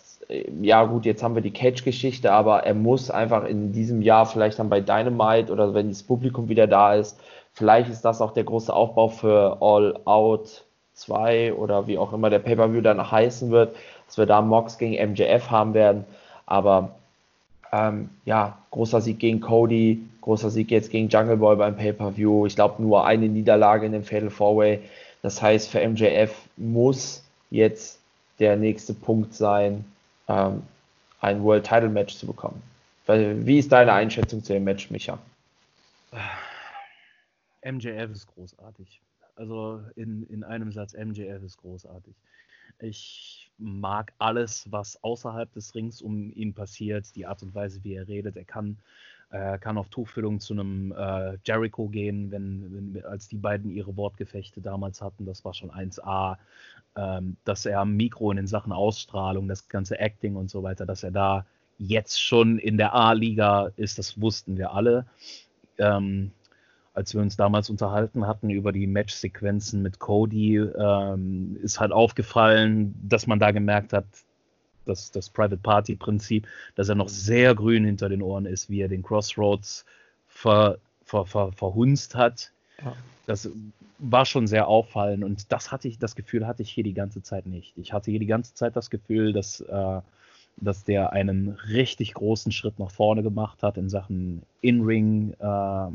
ja gut, jetzt haben wir die Cage-Geschichte, aber er muss einfach in diesem Jahr vielleicht dann bei Dynamite oder wenn das Publikum wieder da ist, vielleicht ist das auch der große Aufbau für All Out 2 oder wie auch immer der Pay-Per-View dann heißen wird, dass wir da Mox gegen MJF haben werden, aber ähm, ja, großer Sieg gegen Cody, großer Sieg jetzt gegen Jungle Boy beim Pay-Per-View, ich glaube nur eine Niederlage in dem Fatal 4-Way, das heißt für MJF muss jetzt der nächste Punkt sein, ähm, ein World Title Match zu bekommen. Wie ist deine Einschätzung zu dem Match, Micha? MJF ist großartig. Also in, in einem Satz, MJF ist großartig. Ich mag alles, was außerhalb des Rings um ihn passiert, die Art und Weise, wie er redet. Er kann, äh, kann auf Tuchfüllung zu einem äh, Jericho gehen, wenn, wenn, als die beiden ihre Wortgefechte damals hatten. Das war schon 1A. Ähm, dass er am Mikro in den Sachen Ausstrahlung, das ganze Acting und so weiter, dass er da jetzt schon in der A-Liga ist, das wussten wir alle. Ähm, als wir uns damals unterhalten hatten über die Match-Sequenzen mit Cody, ähm, ist halt aufgefallen, dass man da gemerkt hat, dass das Private Party-Prinzip, dass er noch sehr grün hinter den Ohren ist, wie er den Crossroads ver, ver, ver, verhunzt hat. Ja. Das war schon sehr auffallend und das hatte ich, das Gefühl hatte ich hier die ganze Zeit nicht. Ich hatte hier die ganze Zeit das Gefühl, dass, äh, dass der einen richtig großen Schritt nach vorne gemacht hat in Sachen In-Ring, äh,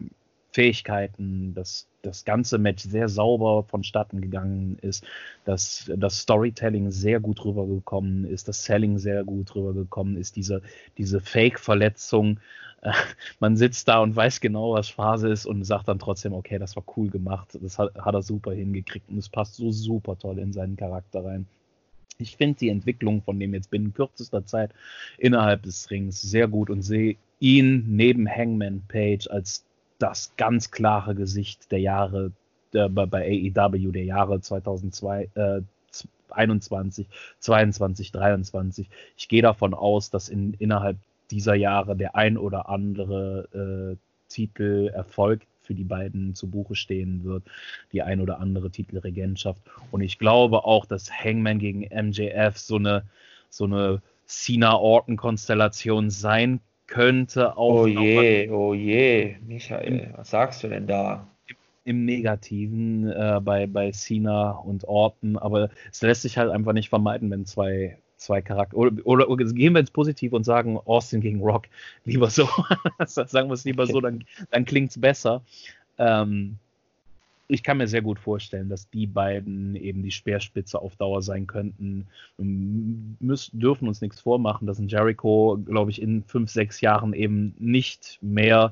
Fähigkeiten, dass das ganze Match sehr sauber vonstatten gegangen ist, dass das Storytelling sehr gut rübergekommen ist, das Selling sehr gut rübergekommen ist, diese, diese Fake-Verletzung. Man sitzt da und weiß genau, was Phase ist und sagt dann trotzdem, okay, das war cool gemacht, das hat, hat er super hingekriegt und es passt so super toll in seinen Charakter rein. Ich finde die Entwicklung von dem jetzt binnen kürzester Zeit innerhalb des Rings sehr gut und sehe ihn neben Hangman Page als das ganz klare Gesicht der Jahre äh, bei, AEW der Jahre 2002, äh, 21, 22, 23. Ich gehe davon aus, dass in, innerhalb dieser Jahre der ein oder andere äh, Titel Erfolg für die beiden zu Buche stehen wird, die ein oder andere Titelregentschaft. Und ich glaube auch, dass Hangman gegen MJF so eine, so eine Cena-Orton-Konstellation sein könnte auch. Oh je, oh je, Michael, was sagst du denn da? Im Negativen äh, bei, bei Cena und Orton, aber es lässt sich halt einfach nicht vermeiden, wenn zwei, zwei Charakter oder, oder, oder, gehen wir ins Positiv und sagen Austin gegen Rock. Lieber so. sagen wir es lieber so, dann, dann klingt es besser. Ähm, ich kann mir sehr gut vorstellen, dass die beiden eben die Speerspitze auf Dauer sein könnten. Wir müssen, dürfen uns nichts vormachen, dass ein Jericho, glaube ich, in fünf, sechs Jahren eben nicht mehr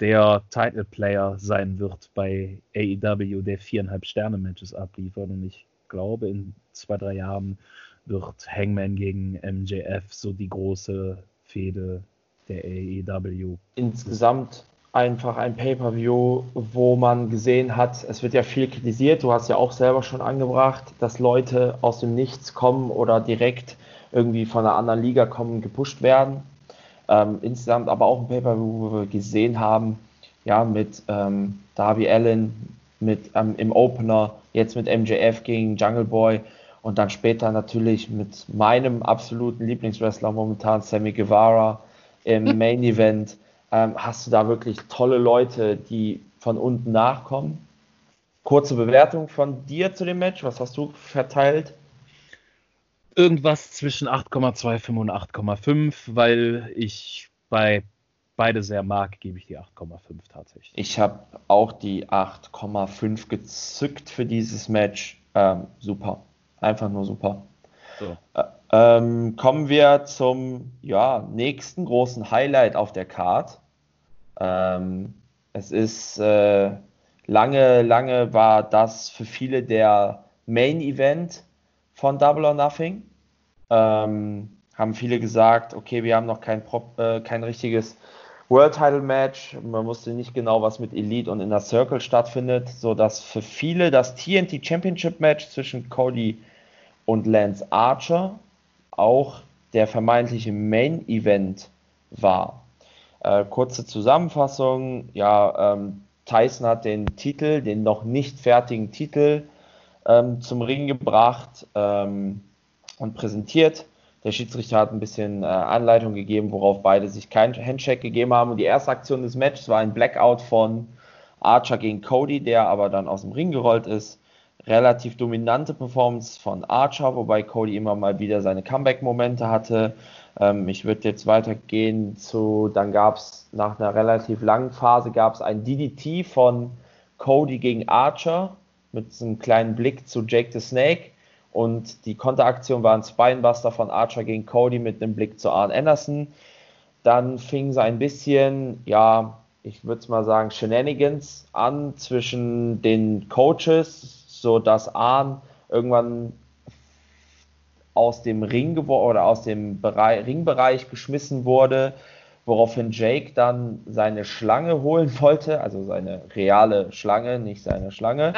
der Title Player sein wird bei AEW, der viereinhalb Sterne Matches abliefert. Und ich glaube, in zwei, drei Jahren wird Hangman gegen MJF so die große Fehde der AEW. Insgesamt einfach ein Pay-per-View, wo man gesehen hat, es wird ja viel kritisiert, du hast ja auch selber schon angebracht, dass Leute aus dem Nichts kommen oder direkt irgendwie von einer anderen Liga kommen, gepusht werden. Ähm, insgesamt aber auch ein Pay-per-View, wo wir gesehen haben, ja, mit ähm, Darby Allen, mit ähm, im Opener, jetzt mit MJF gegen Jungle Boy und dann später natürlich mit meinem absoluten Lieblingswrestler momentan, Sammy Guevara, im Main Event ähm, hast du da wirklich tolle Leute, die von unten nachkommen. Kurze Bewertung von dir zu dem Match. Was hast du verteilt? Irgendwas zwischen 8,25 und 8,5, weil ich bei beide sehr mag, gebe ich die 8,5 tatsächlich. Ich habe auch die 8,5 gezückt für dieses Match. Ähm, super. Einfach nur super. So. Äh, ähm, kommen wir zum ja, nächsten großen Highlight auf der Card. Ähm, es ist äh, lange, lange war das für viele der Main Event von Double or Nothing. Ähm, haben viele gesagt, okay, wir haben noch kein, äh, kein richtiges World Title Match. Man wusste nicht genau, was mit Elite und Inner Circle stattfindet, sodass für viele das TNT Championship Match zwischen Cody und Lance Archer auch der vermeintliche Main Event war. Äh, kurze Zusammenfassung. Ja, ähm, Tyson hat den Titel, den noch nicht fertigen Titel ähm, zum Ring gebracht ähm, und präsentiert. Der Schiedsrichter hat ein bisschen äh, Anleitung gegeben, worauf beide sich keinen Handshake gegeben haben. Und die erste Aktion des Matches war ein Blackout von Archer gegen Cody, der aber dann aus dem Ring gerollt ist. Relativ dominante Performance von Archer, wobei Cody immer mal wieder seine Comeback-Momente hatte. Ähm, ich würde jetzt weitergehen zu, dann gab es nach einer relativ langen Phase gab es ein DDT von Cody gegen Archer mit einem kleinen Blick zu Jake the Snake und die Konteraktion war ein Spinebuster von Archer gegen Cody mit einem Blick zu Arn Anderson. Dann fing es ein bisschen, ja, ich würde es mal sagen, Shenanigans an zwischen den Coaches, so dass Arn irgendwann aus dem Ring oder aus dem Bereich, Ringbereich geschmissen wurde, woraufhin Jake dann seine Schlange holen wollte, also seine reale Schlange, nicht seine Schlange.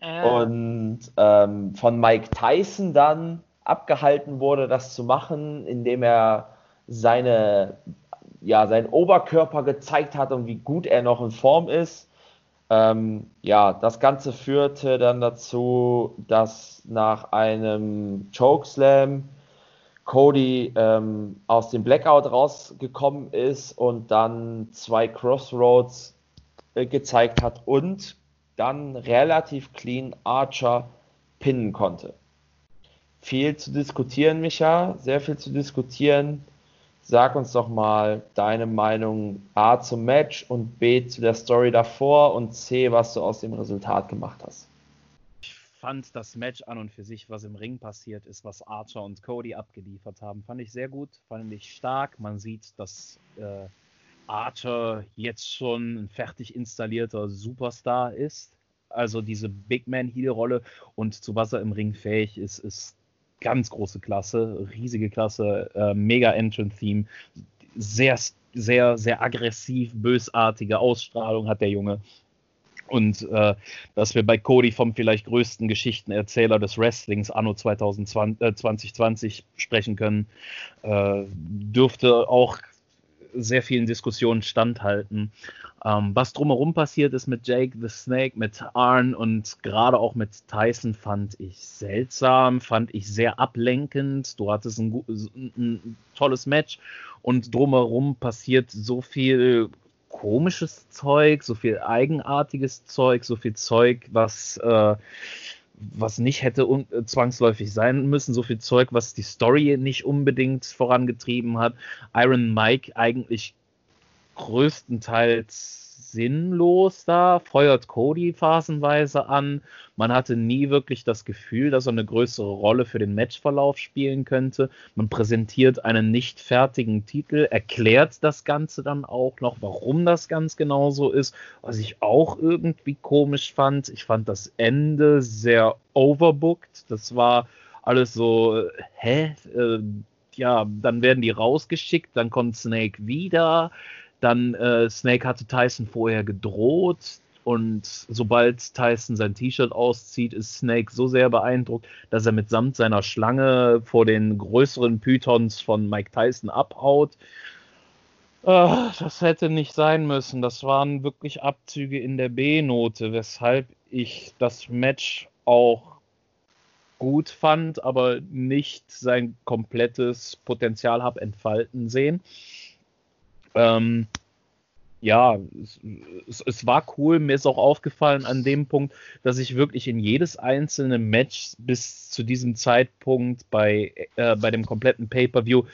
und ähm, von Mike Tyson dann abgehalten wurde, das zu machen, indem er seine, ja, seinen Oberkörper gezeigt hat und wie gut er noch in Form ist. Ähm, ja, das Ganze führte dann dazu, dass nach einem Chokeslam Cody ähm, aus dem Blackout rausgekommen ist und dann zwei Crossroads äh, gezeigt hat und dann relativ clean Archer pinnen konnte. Viel zu diskutieren, Micha, sehr viel zu diskutieren. Sag uns doch mal deine Meinung A zum Match und B zu der Story davor und C, was du aus dem Resultat gemacht hast. Ich fand das Match an und für sich, was im Ring passiert ist, was Archer und Cody abgeliefert haben, fand ich sehr gut, fand ich stark. Man sieht, dass äh, Archer jetzt schon ein fertig installierter Superstar ist. Also diese Big Man Heel Rolle und zu was er im Ring fähig ist, ist ganz große Klasse, riesige Klasse, äh, mega Entrance-Theme, sehr, sehr, sehr aggressiv, bösartige Ausstrahlung hat der Junge. Und äh, dass wir bei Cody vom vielleicht größten Geschichtenerzähler des Wrestlings anno 2020, äh, 2020 sprechen können, äh, dürfte auch sehr vielen Diskussionen standhalten. Ähm, was drumherum passiert ist mit Jake the Snake, mit Arn und gerade auch mit Tyson fand ich seltsam, fand ich sehr ablenkend. Du hattest ein, ein, tolles Match und drumherum passiert so viel komisches Zeug, so viel eigenartiges Zeug, so viel Zeug, was äh, was nicht hätte äh, zwangsläufig sein müssen, so viel Zeug, was die Story nicht unbedingt vorangetrieben hat. Iron Mike eigentlich größtenteils sinnlos da, feuert Cody phasenweise an. Man hatte nie wirklich das Gefühl, dass er eine größere Rolle für den Matchverlauf spielen könnte. Man präsentiert einen nicht fertigen Titel, erklärt das Ganze dann auch noch, warum das ganz genau so ist, was ich auch irgendwie komisch fand. Ich fand das Ende sehr overbooked. Das war alles so, äh, hä? Äh, ja, dann werden die rausgeschickt, dann kommt Snake wieder dann äh, Snake hatte Tyson vorher gedroht und sobald Tyson sein T-Shirt auszieht, ist Snake so sehr beeindruckt, dass er mitsamt seiner Schlange vor den größeren Pythons von Mike Tyson abhaut. Äh, das hätte nicht sein müssen. Das waren wirklich Abzüge in der B-Note, weshalb ich das Match auch gut fand, aber nicht sein komplettes Potenzial habe entfalten sehen. Ähm, ja, es, es, es, war cool. Mir ist auch aufgefallen an dem Punkt, dass ich wirklich in jedes einzelne Match bis zu diesem Zeitpunkt bei, äh, bei dem kompletten Pay-Per-View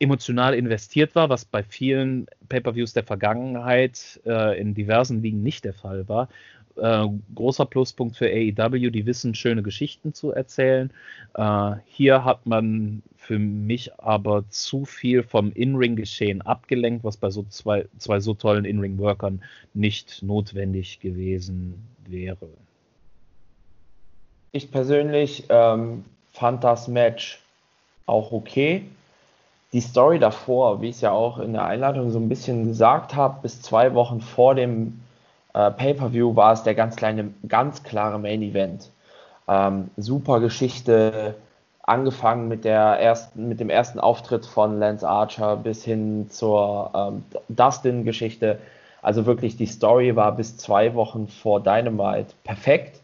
emotional investiert war, was bei vielen Pay-Per-Views der Vergangenheit äh, in diversen Ligen nicht der Fall war. Äh, großer Pluspunkt für AEW, die wissen, schöne Geschichten zu erzählen. Äh, hier hat man für mich aber zu viel vom In-Ring-Geschehen abgelenkt, was bei so zwei, zwei so tollen In-Ring-Workern nicht notwendig gewesen wäre. Ich persönlich ähm, fand das Match auch okay. Die Story davor, wie ich es ja auch in der Einleitung so ein bisschen gesagt habe, bis zwei Wochen vor dem äh, Pay-per-View war es der ganz kleine, ganz klare Main Event. Ähm, super Geschichte, angefangen mit der ersten, mit dem ersten Auftritt von Lance Archer bis hin zur ähm, Dustin-Geschichte. Also wirklich die Story war bis zwei Wochen vor Dynamite perfekt.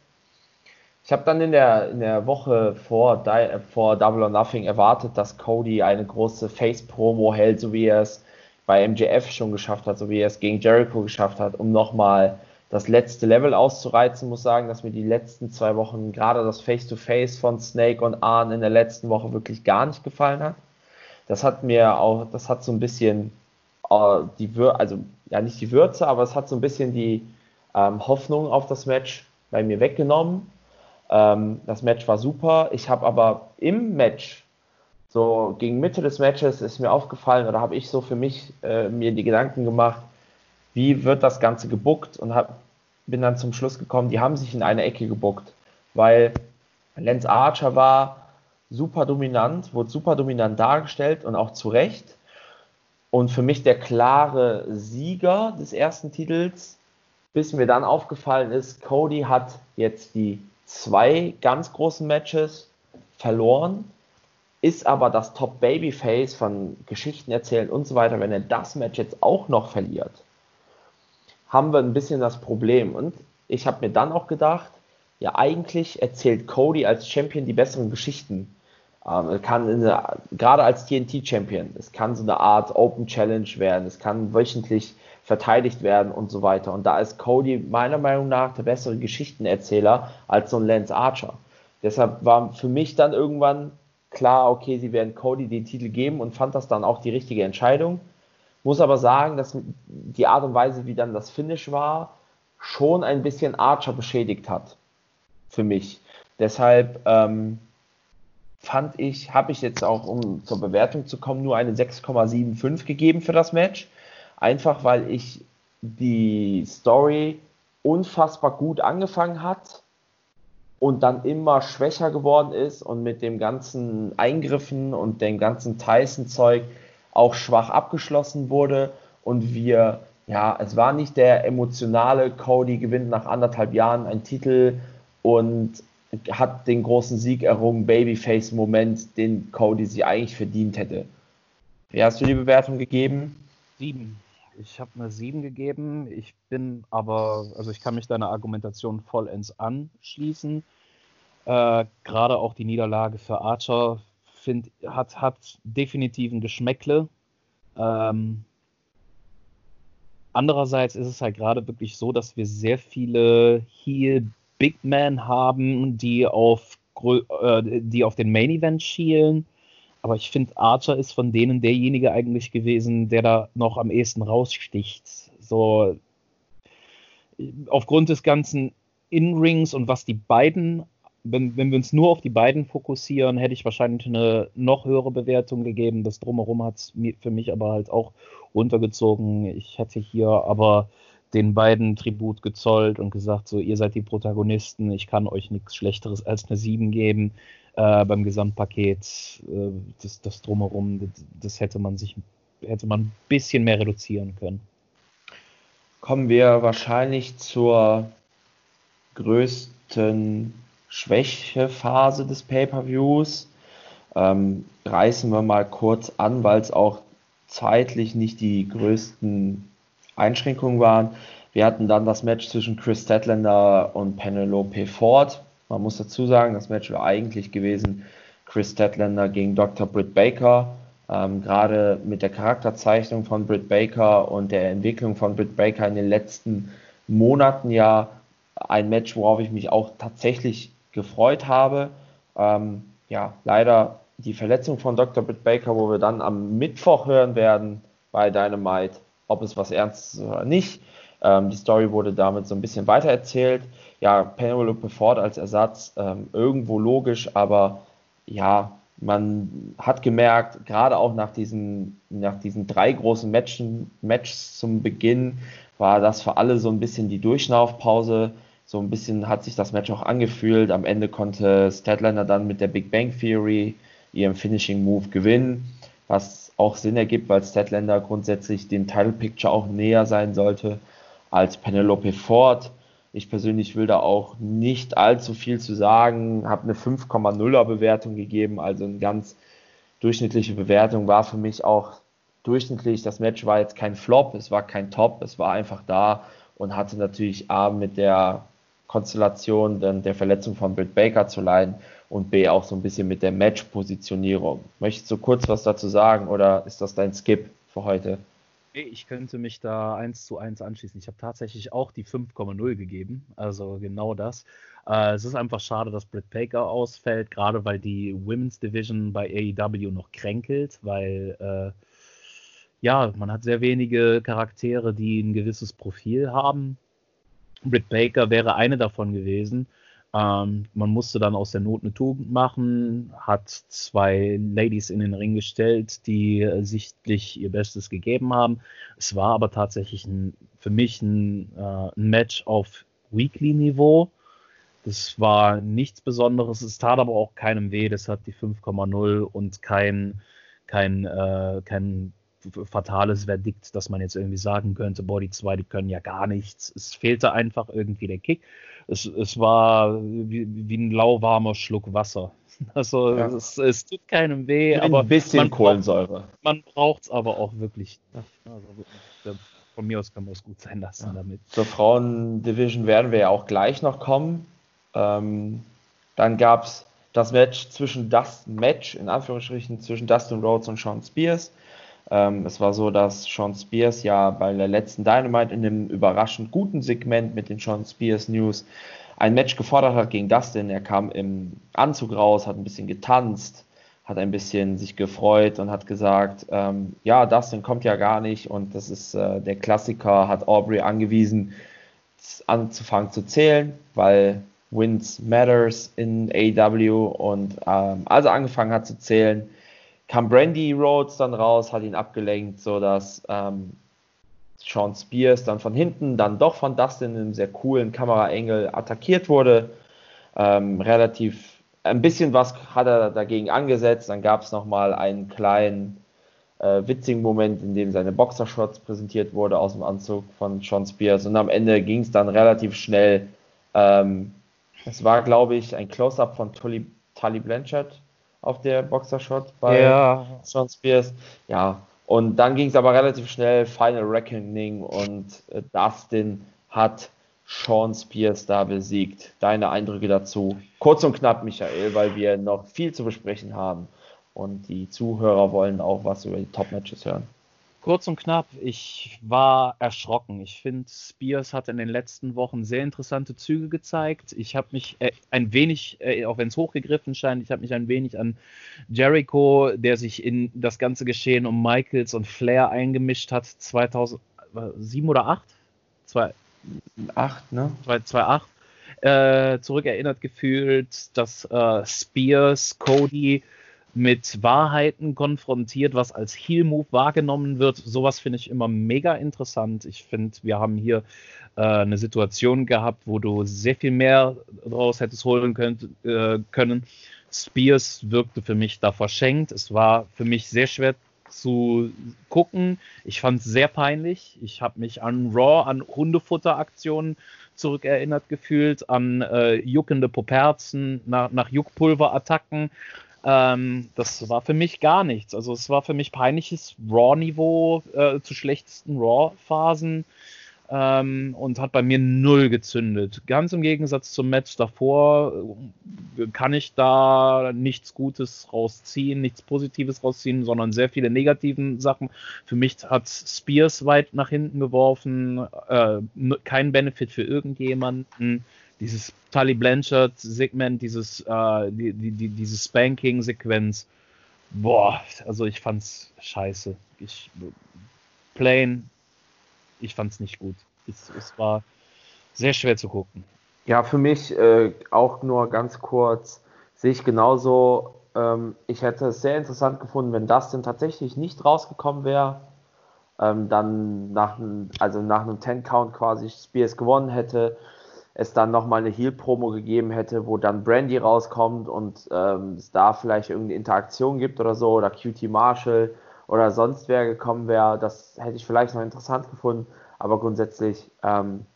Ich habe dann in der, in der Woche vor, vor Double or Nothing erwartet, dass Cody eine große Face-Promo hält, so wie er es bei MJF schon geschafft hat, so wie er es gegen Jericho geschafft hat, um nochmal das letzte Level auszureizen. Muss sagen, dass mir die letzten zwei Wochen gerade das Face-to-Face -face von Snake und Arn in der letzten Woche wirklich gar nicht gefallen hat. Das hat mir auch, das hat so ein bisschen äh, die Würze, also ja nicht die Würze, aber es hat so ein bisschen die ähm, Hoffnung auf das Match bei mir weggenommen. Ähm, das Match war super. Ich habe aber im Match so gegen Mitte des Matches ist mir aufgefallen oder habe ich so für mich äh, mir die Gedanken gemacht, wie wird das Ganze gebuckt und hab, bin dann zum Schluss gekommen, die haben sich in eine Ecke gebuckt, weil Lance Archer war super dominant, wurde super dominant dargestellt und auch zu Recht. Und für mich der klare Sieger des ersten Titels, bis mir dann aufgefallen ist, Cody hat jetzt die zwei ganz großen Matches verloren, ist aber das Top Babyface von Geschichten erzählen und so weiter. Wenn er das Match jetzt auch noch verliert, haben wir ein bisschen das Problem. Und ich habe mir dann auch gedacht, ja, eigentlich erzählt Cody als Champion die besseren Geschichten. Ähm, kann eine, gerade als TNT-Champion, es kann so eine Art Open Challenge werden, es kann wöchentlich verteidigt werden und so weiter. Und da ist Cody meiner Meinung nach der bessere Geschichtenerzähler als so ein Lance Archer. Deshalb war für mich dann irgendwann klar, okay, sie werden Cody den Titel geben und fand das dann auch die richtige Entscheidung. Muss aber sagen, dass die Art und Weise, wie dann das Finish war, schon ein bisschen Archer beschädigt hat. Für mich. Deshalb ähm, fand ich, habe ich jetzt auch, um zur Bewertung zu kommen, nur eine 6,75 gegeben für das Match. Einfach weil ich die Story unfassbar gut angefangen hat und dann immer schwächer geworden ist und mit dem ganzen Eingriffen und dem ganzen Tyson-Zeug auch schwach abgeschlossen wurde und wir, ja, es war nicht der emotionale Cody gewinnt nach anderthalb Jahren einen Titel und hat den großen Sieg errungen, Babyface-Moment, den Cody sie eigentlich verdient hätte. Wie hast du die Bewertung gegeben? Sieben. Ich habe eine sieben gegeben. Ich bin aber, also ich kann mich deiner Argumentation vollends anschließen. Äh, Gerade auch die Niederlage für Archer find, hat, hat definitiv ein Geschmäckle. Ähm, andererseits ist es halt gerade wirklich so, dass wir sehr viele Heel Big Men haben, die auf, äh, die auf den Main Event schielen. Aber ich finde, Archer ist von denen derjenige eigentlich gewesen, der da noch am ehesten raussticht. So aufgrund des ganzen In-Rings und was die beiden, wenn, wenn wir uns nur auf die beiden fokussieren, hätte ich wahrscheinlich eine noch höhere Bewertung gegeben. Das Drumherum hat es für mich aber halt auch runtergezogen. Ich hätte hier aber den beiden Tribut gezollt und gesagt, so, ihr seid die Protagonisten, ich kann euch nichts Schlechteres als eine 7 geben. Äh, beim Gesamtpaket, äh, das, das drumherum, das, das, hätte man sich, hätte man ein bisschen mehr reduzieren können. Kommen wir wahrscheinlich zur größten Schwächephase des Pay-Per-Views. Ähm, reißen wir mal kurz an, weil es auch zeitlich nicht die größten Einschränkungen waren. Wir hatten dann das Match zwischen Chris Statlander und Penelope Ford. Man muss dazu sagen, das Match war eigentlich gewesen Chris Statlander gegen Dr. Britt Baker. Ähm, Gerade mit der Charakterzeichnung von Britt Baker und der Entwicklung von Britt Baker in den letzten Monaten ja ein Match, worauf ich mich auch tatsächlich gefreut habe. Ähm, ja, leider die Verletzung von Dr. Britt Baker, wo wir dann am Mittwoch hören werden bei Dynamite, ob es was Ernstes ist oder nicht. Ähm, die Story wurde damit so ein bisschen weitererzählt. Ja, Penelope Ford als Ersatz ähm, irgendwo logisch, aber ja, man hat gemerkt, gerade auch nach diesen, nach diesen drei großen Matchen, Matches zum Beginn, war das für alle so ein bisschen die Durchschnaufpause. So ein bisschen hat sich das Match auch angefühlt. Am Ende konnte Statlander dann mit der Big Bang Theory ihrem Finishing Move gewinnen, was auch Sinn ergibt, weil Statlander grundsätzlich dem Title Picture auch näher sein sollte als Penelope Ford. Ich persönlich will da auch nicht allzu viel zu sagen, habe eine 5,0er Bewertung gegeben, also eine ganz durchschnittliche Bewertung war für mich auch durchschnittlich. Das Match war jetzt kein Flop, es war kein Top, es war einfach da und hatte natürlich A mit der Konstellation der Verletzung von Britt Baker zu leiden und B auch so ein bisschen mit der Match-Positionierung. Möchtest du kurz was dazu sagen oder ist das dein Skip für heute? Ich könnte mich da eins zu eins anschließen. Ich habe tatsächlich auch die 5,0 gegeben. Also genau das. Äh, es ist einfach schade, dass Britt Baker ausfällt, gerade weil die Women's Division bei AEW noch kränkelt, weil äh, ja, man hat sehr wenige Charaktere, die ein gewisses Profil haben. Britt Baker wäre eine davon gewesen. Ähm, man musste dann aus der Not eine Tugend machen, hat zwei Ladies in den Ring gestellt, die äh, sichtlich ihr Bestes gegeben haben. Es war aber tatsächlich ein, für mich ein, äh, ein Match auf Weekly-Niveau. Das war nichts Besonderes. Es tat aber auch keinem weh. Das hat die 5,0 und kein, kein, äh, kein fatales Verdikt, dass man jetzt irgendwie sagen könnte, boah, die zwei, die können ja gar nichts. Es fehlte einfach irgendwie der Kick. Es, es war wie, wie ein lauwarmer Schluck Wasser. Also ja. es, es, tut keinem weh, ein aber ein bisschen man Kohlensäure. Braucht, man braucht es aber auch wirklich. Also, von mir aus kann man es gut sein lassen ja. damit. Zur Frauen-Division werden wir ja auch gleich noch kommen. Ähm, dann gab es das Match zwischen das Match in Anführungsstrichen zwischen Dustin Rhodes und Sean Spears. Ähm, es war so, dass Sean Spears ja bei der letzten Dynamite in einem überraschend guten Segment mit den Sean Spears News ein Match gefordert hat gegen Dustin. Er kam im Anzug raus, hat ein bisschen getanzt, hat ein bisschen sich gefreut und hat gesagt, ähm, ja, Dustin kommt ja gar nicht und das ist äh, der Klassiker, hat Aubrey angewiesen, anzufangen zu zählen, weil Wins Matters in AW und ähm, als angefangen hat zu zählen, kam Brandy Rhodes dann raus, hat ihn abgelenkt, sodass ähm, Sean Spears dann von hinten, dann doch von Dustin in einem sehr coolen Kameraengel attackiert wurde. Ähm, relativ, ein bisschen was hat er dagegen angesetzt, dann gab es nochmal einen kleinen äh, witzigen Moment, in dem seine Boxershots präsentiert wurde aus dem Anzug von Sean Spears. Und am Ende ging es dann relativ schnell ähm, es war, glaube ich, ein Close-up von Tully, Tully Blanchard auf der Boxershot bei ja. Sean Spears. Ja, und dann ging es aber relativ schnell, Final Reckoning und äh, Dustin hat Sean Spears da besiegt. Deine Eindrücke dazu? Kurz und knapp, Michael, weil wir noch viel zu besprechen haben und die Zuhörer wollen auch was über die Top-Matches hören. Kurz und knapp, ich war erschrocken. Ich finde, Spears hat in den letzten Wochen sehr interessante Züge gezeigt. Ich habe mich äh, ein wenig, äh, auch wenn es hochgegriffen scheint, ich habe mich ein wenig an Jericho, der sich in das ganze Geschehen um Michaels und Flair eingemischt hat, 2007 oder 8? 2008, ne? 2008. Äh, zurückerinnert gefühlt, dass äh, Spears, Cody mit Wahrheiten konfrontiert, was als Heal-Move wahrgenommen wird. Sowas finde ich immer mega interessant. Ich finde, wir haben hier äh, eine Situation gehabt, wo du sehr viel mehr draus hättest holen könnt, äh, können. Spears wirkte für mich da verschenkt. Es war für mich sehr schwer zu gucken. Ich fand es sehr peinlich. Ich habe mich an Raw, an Hundefutteraktionen zurückerinnert gefühlt, an äh, juckende Poperzen, nach, nach Juckpulverattacken. Ähm, das war für mich gar nichts. Also es war für mich peinliches Raw-Niveau äh, zu schlechtesten Raw-Phasen ähm, und hat bei mir null gezündet. Ganz im Gegensatz zum Match davor äh, kann ich da nichts Gutes rausziehen, nichts Positives rausziehen, sondern sehr viele negativen Sachen. Für mich hat Spears weit nach hinten geworfen, äh, kein Benefit für irgendjemanden dieses Tully Blanchard-Segment, dieses, äh, die, die, diese Spanking-Sequenz, boah, also ich fand's scheiße. Ich, plain, ich fand's nicht gut. Es, es war sehr schwer zu gucken. Ja, für mich äh, auch nur ganz kurz, sehe ich genauso. Ähm, ich hätte es sehr interessant gefunden, wenn das denn tatsächlich nicht rausgekommen wäre. Ähm, dann nach, also nach einem 10-Count quasi Spears gewonnen hätte es dann nochmal eine Heal-Promo gegeben hätte, wo dann Brandy rauskommt und ähm, es da vielleicht irgendeine Interaktion gibt oder so, oder QT Marshall oder sonst wer gekommen wäre, das hätte ich vielleicht noch interessant gefunden, aber grundsätzlich, ähm,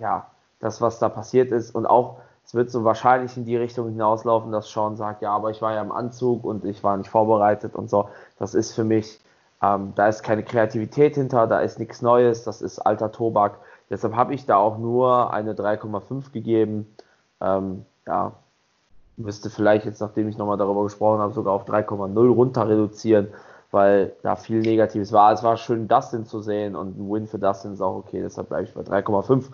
ja, das, was da passiert ist und auch, es wird so wahrscheinlich in die Richtung hinauslaufen, dass Sean sagt, ja, aber ich war ja im Anzug und ich war nicht vorbereitet und so, das ist für mich, ähm, da ist keine Kreativität hinter, da ist nichts Neues, das ist alter Tobak, Deshalb habe ich da auch nur eine 3,5 gegeben. Ähm, ja, müsste vielleicht jetzt, nachdem ich nochmal darüber gesprochen habe, sogar auf 3,0 runter reduzieren, weil da viel Negatives war. Es war schön, Dustin zu sehen und ein Win für Dustin ist auch okay, deshalb bleibe ich bei 3,5.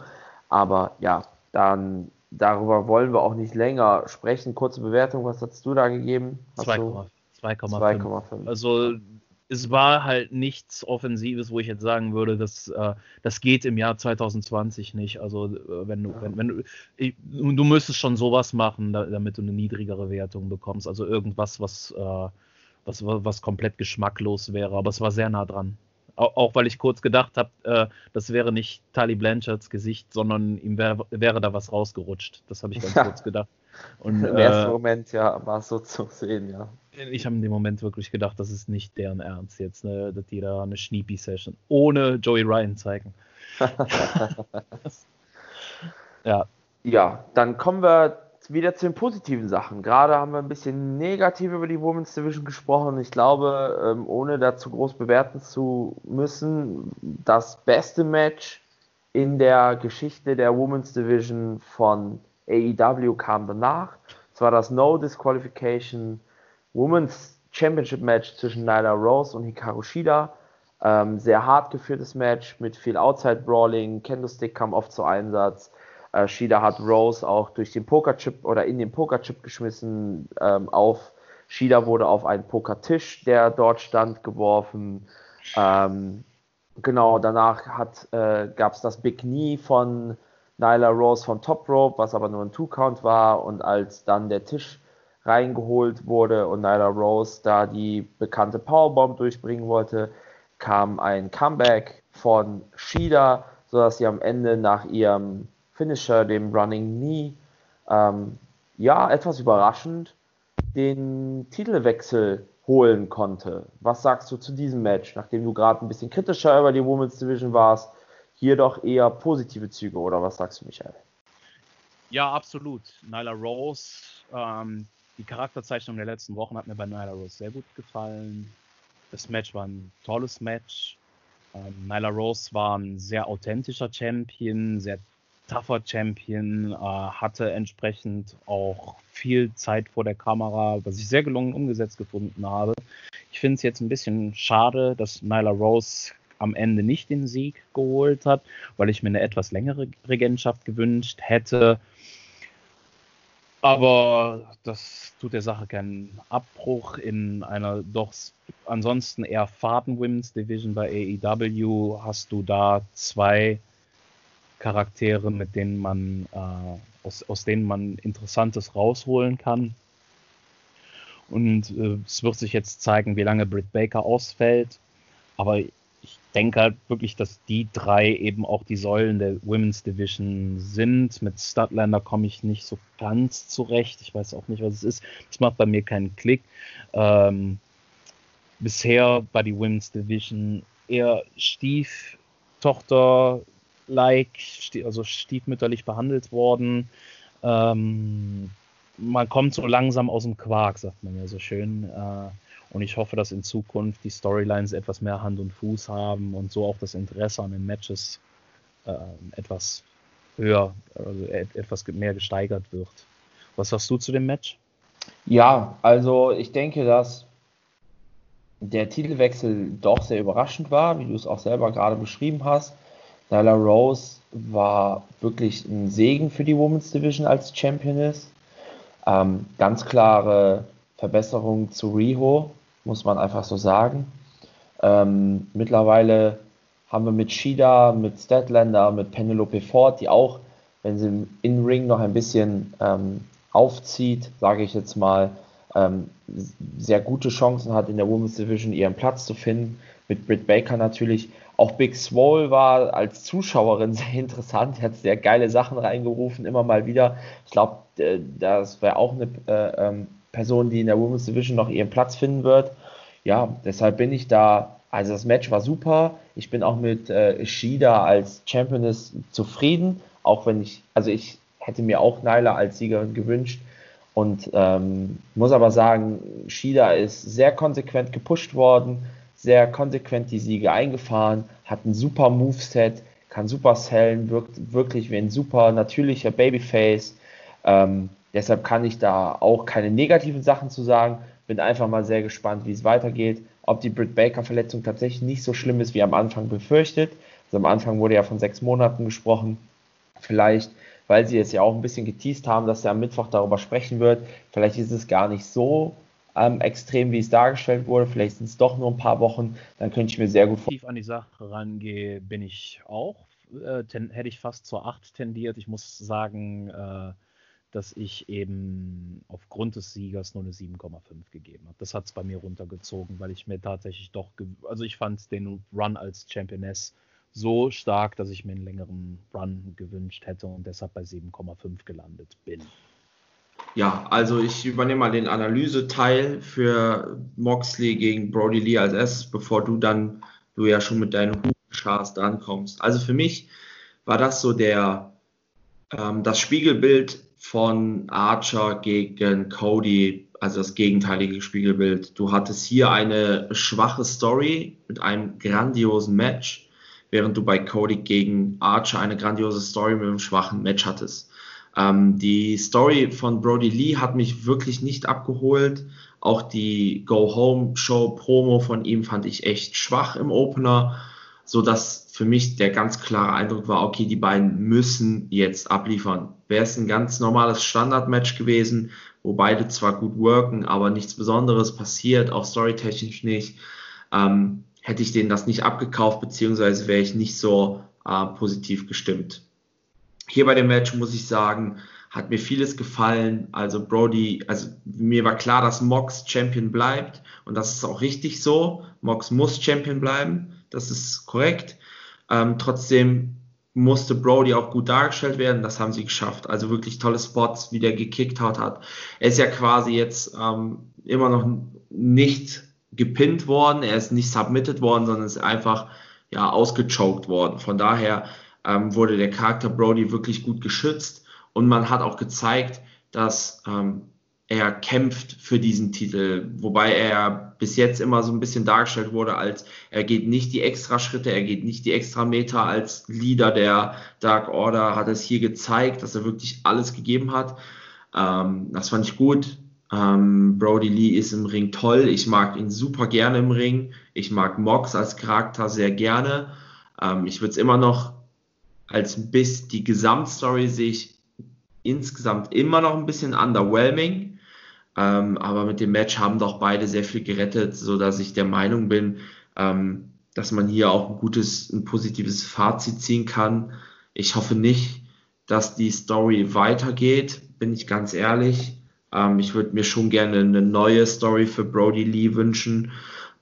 Aber ja, dann darüber wollen wir auch nicht länger sprechen. Kurze Bewertung, was hast du da gegeben? 2,5. Also es war halt nichts Offensives, wo ich jetzt sagen würde, dass, äh, das geht im Jahr 2020 nicht. Also äh, wenn du, wenn, wenn du, ich, du müsstest schon sowas machen, da, damit du eine niedrigere Wertung bekommst. Also irgendwas, was, äh, was, was komplett geschmacklos wäre. Aber es war sehr nah dran. Auch, auch weil ich kurz gedacht habe, äh, das wäre nicht Tali Blanchards Gesicht, sondern ihm wär, wäre da was rausgerutscht. Das habe ich ganz kurz gedacht. Und, Im ersten äh, Moment, ja, war es so zu sehen, ja. Ich habe in dem Moment wirklich gedacht, das ist nicht deren Ernst jetzt, ne, dass die da eine Schniepi-Session ohne Joey Ryan zeigen. ja. Ja, dann kommen wir wieder zu den positiven Sachen. Gerade haben wir ein bisschen negativ über die Women's Division gesprochen. Ich glaube, ähm, ohne dazu groß bewerten zu müssen, das beste Match in der Geschichte der Women's Division von AEW kam danach. Es war das No Disqualification Women's Championship Match zwischen Nyla Rose und Hikaru Shida. Ähm, sehr hart geführtes Match mit viel Outside Brawling. Candlestick kam oft zu Einsatz. Äh, Shida hat Rose auch durch den Pokerchip oder in den Pokerchip geschmissen. Ähm, auf Shida wurde auf einen Pokertisch, der dort stand, geworfen. Ähm, genau, danach äh, gab es das Big Knee von Nyla Rose vom Top Rope, was aber nur ein Two-Count war. Und als dann der Tisch reingeholt wurde und Nyla Rose da die bekannte Powerbomb durchbringen wollte, kam ein Comeback von Shida, sodass sie am Ende nach ihrem Finisher, dem Running Knee, ähm, ja, etwas überraschend den Titelwechsel holen konnte. Was sagst du zu diesem Match, nachdem du gerade ein bisschen kritischer über die Women's Division warst? Hier doch eher positive Züge, oder was sagst du, Michael? Ja, absolut. Nyla Rose, ähm, die Charakterzeichnung der letzten Wochen hat mir bei Nyla Rose sehr gut gefallen. Das Match war ein tolles Match. Ähm, Nyla Rose war ein sehr authentischer Champion, sehr tougher Champion, äh, hatte entsprechend auch viel Zeit vor der Kamera, was ich sehr gelungen umgesetzt gefunden habe. Ich finde es jetzt ein bisschen schade, dass Nyla Rose am Ende nicht den Sieg geholt hat, weil ich mir eine etwas längere Regentschaft gewünscht hätte. Aber das tut der Sache keinen Abbruch in einer doch ansonsten eher faden Women's Division bei AEW. Hast du da zwei Charaktere, mit denen man äh, aus, aus denen man Interessantes rausholen kann. Und äh, es wird sich jetzt zeigen, wie lange Britt Baker ausfällt. Aber ich denke halt wirklich, dass die drei eben auch die Säulen der Women's Division sind. Mit Statlander komme ich nicht so ganz zurecht. Ich weiß auch nicht, was es ist. Das macht bei mir keinen Klick. Ähm, bisher war die Women's Division eher Stieftochter-like, also stiefmütterlich behandelt worden. Ähm, man kommt so langsam aus dem Quark, sagt man ja so schön. Äh, und ich hoffe, dass in Zukunft die Storylines etwas mehr Hand und Fuß haben und so auch das Interesse an den Matches äh, etwas höher, also etwas mehr gesteigert wird. Was sagst du zu dem Match? Ja, also ich denke, dass der Titelwechsel doch sehr überraschend war, wie du es auch selber gerade beschrieben hast. Nyla Rose war wirklich ein Segen für die Women's Division als Championess. Ähm, ganz klare Verbesserung zu Riho, muss man einfach so sagen. Ähm, mittlerweile haben wir mit Shida, mit Statlander, mit Penelope Ford, die auch, wenn sie im Ring noch ein bisschen ähm, aufzieht, sage ich jetzt mal, ähm, sehr gute Chancen hat, in der Women's Division ihren Platz zu finden. Mit Britt Baker natürlich. Auch Big Swole war als Zuschauerin sehr interessant. Er hat sehr geile Sachen reingerufen, immer mal wieder. Ich glaube, äh, das wäre auch eine äh, ähm, Person, die in der Women's Division noch ihren Platz finden wird. Ja, deshalb bin ich da. Also das Match war super. Ich bin auch mit äh, Shida als Championess zufrieden, auch wenn ich, also ich hätte mir auch Nyla als Siegerin gewünscht. Und ähm, muss aber sagen, Shida ist sehr konsequent gepusht worden, sehr konsequent die Siege eingefahren, hat ein super Moveset, kann super sellen, wirkt wirklich wie ein super natürlicher Babyface. Ähm, Deshalb kann ich da auch keine negativen Sachen zu sagen. Bin einfach mal sehr gespannt, wie es weitergeht. Ob die Britt Baker-Verletzung tatsächlich nicht so schlimm ist, wie am Anfang befürchtet. Also am Anfang wurde ja von sechs Monaten gesprochen. Vielleicht, weil sie jetzt ja auch ein bisschen geteased haben, dass er am Mittwoch darüber sprechen wird. Vielleicht ist es gar nicht so ähm, extrem, wie es dargestellt wurde. Vielleicht sind es doch nur ein paar Wochen. Dann könnte ich mir sehr gut vorstellen. an die Sache rangehe, bin ich auch. Äh, hätte ich fast zur 8 tendiert. Ich muss sagen, äh, dass ich eben aufgrund des Siegers nur eine 7,5 gegeben habe. Das hat es bei mir runtergezogen, weil ich mir tatsächlich doch, also ich fand den Run als Championess so stark, dass ich mir einen längeren Run gewünscht hätte und deshalb bei 7,5 gelandet bin. Ja, also ich übernehme mal den Analyseteil für Moxley gegen Brody Lee als erstes, bevor du dann, du ja schon mit deinen Hugenschars drankommst. Also für mich war das so der, ähm, das Spiegelbild von Archer gegen Cody, also das gegenteilige Spiegelbild. Du hattest hier eine schwache Story mit einem grandiosen Match, während du bei Cody gegen Archer eine grandiose Story mit einem schwachen Match hattest. Ähm, die Story von Brody Lee hat mich wirklich nicht abgeholt. Auch die Go Home Show Promo von ihm fand ich echt schwach im Opener, so dass für mich der ganz klare Eindruck war, okay, die beiden müssen jetzt abliefern. Wäre es ein ganz normales Standardmatch gewesen, wo beide zwar gut worken, aber nichts Besonderes passiert, auch storytechnisch nicht, ähm, hätte ich denen das nicht abgekauft, beziehungsweise wäre ich nicht so äh, positiv gestimmt. Hier bei dem Match muss ich sagen, hat mir vieles gefallen. Also Brody, also mir war klar, dass Mox Champion bleibt und das ist auch richtig so. Mox muss Champion bleiben, das ist korrekt. Ähm, trotzdem musste Brody auch gut dargestellt werden. Das haben sie geschafft. Also wirklich tolle Spots, wie der gekickt hat. hat. Er ist ja quasi jetzt ähm, immer noch nicht gepinnt worden. Er ist nicht submitted worden, sondern ist einfach ja ausgechoked worden. Von daher ähm, wurde der Charakter Brody wirklich gut geschützt und man hat auch gezeigt, dass ähm, er kämpft für diesen Titel, wobei er bis jetzt immer so ein bisschen dargestellt wurde, als er geht nicht die extra Schritte, er geht nicht die extra Meter als Leader der Dark Order, hat es hier gezeigt, dass er wirklich alles gegeben hat. Ähm, das fand ich gut. Ähm, Brody Lee ist im Ring toll. Ich mag ihn super gerne im Ring. Ich mag Mox als Charakter sehr gerne. Ähm, ich würde es immer noch als bis die Gesamtstory sehe ich insgesamt immer noch ein bisschen underwhelming. Ähm, aber mit dem Match haben doch beide sehr viel gerettet, so dass ich der Meinung bin, ähm, dass man hier auch ein gutes, ein positives Fazit ziehen kann. Ich hoffe nicht, dass die Story weitergeht, bin ich ganz ehrlich. Ähm, ich würde mir schon gerne eine neue Story für Brody Lee wünschen.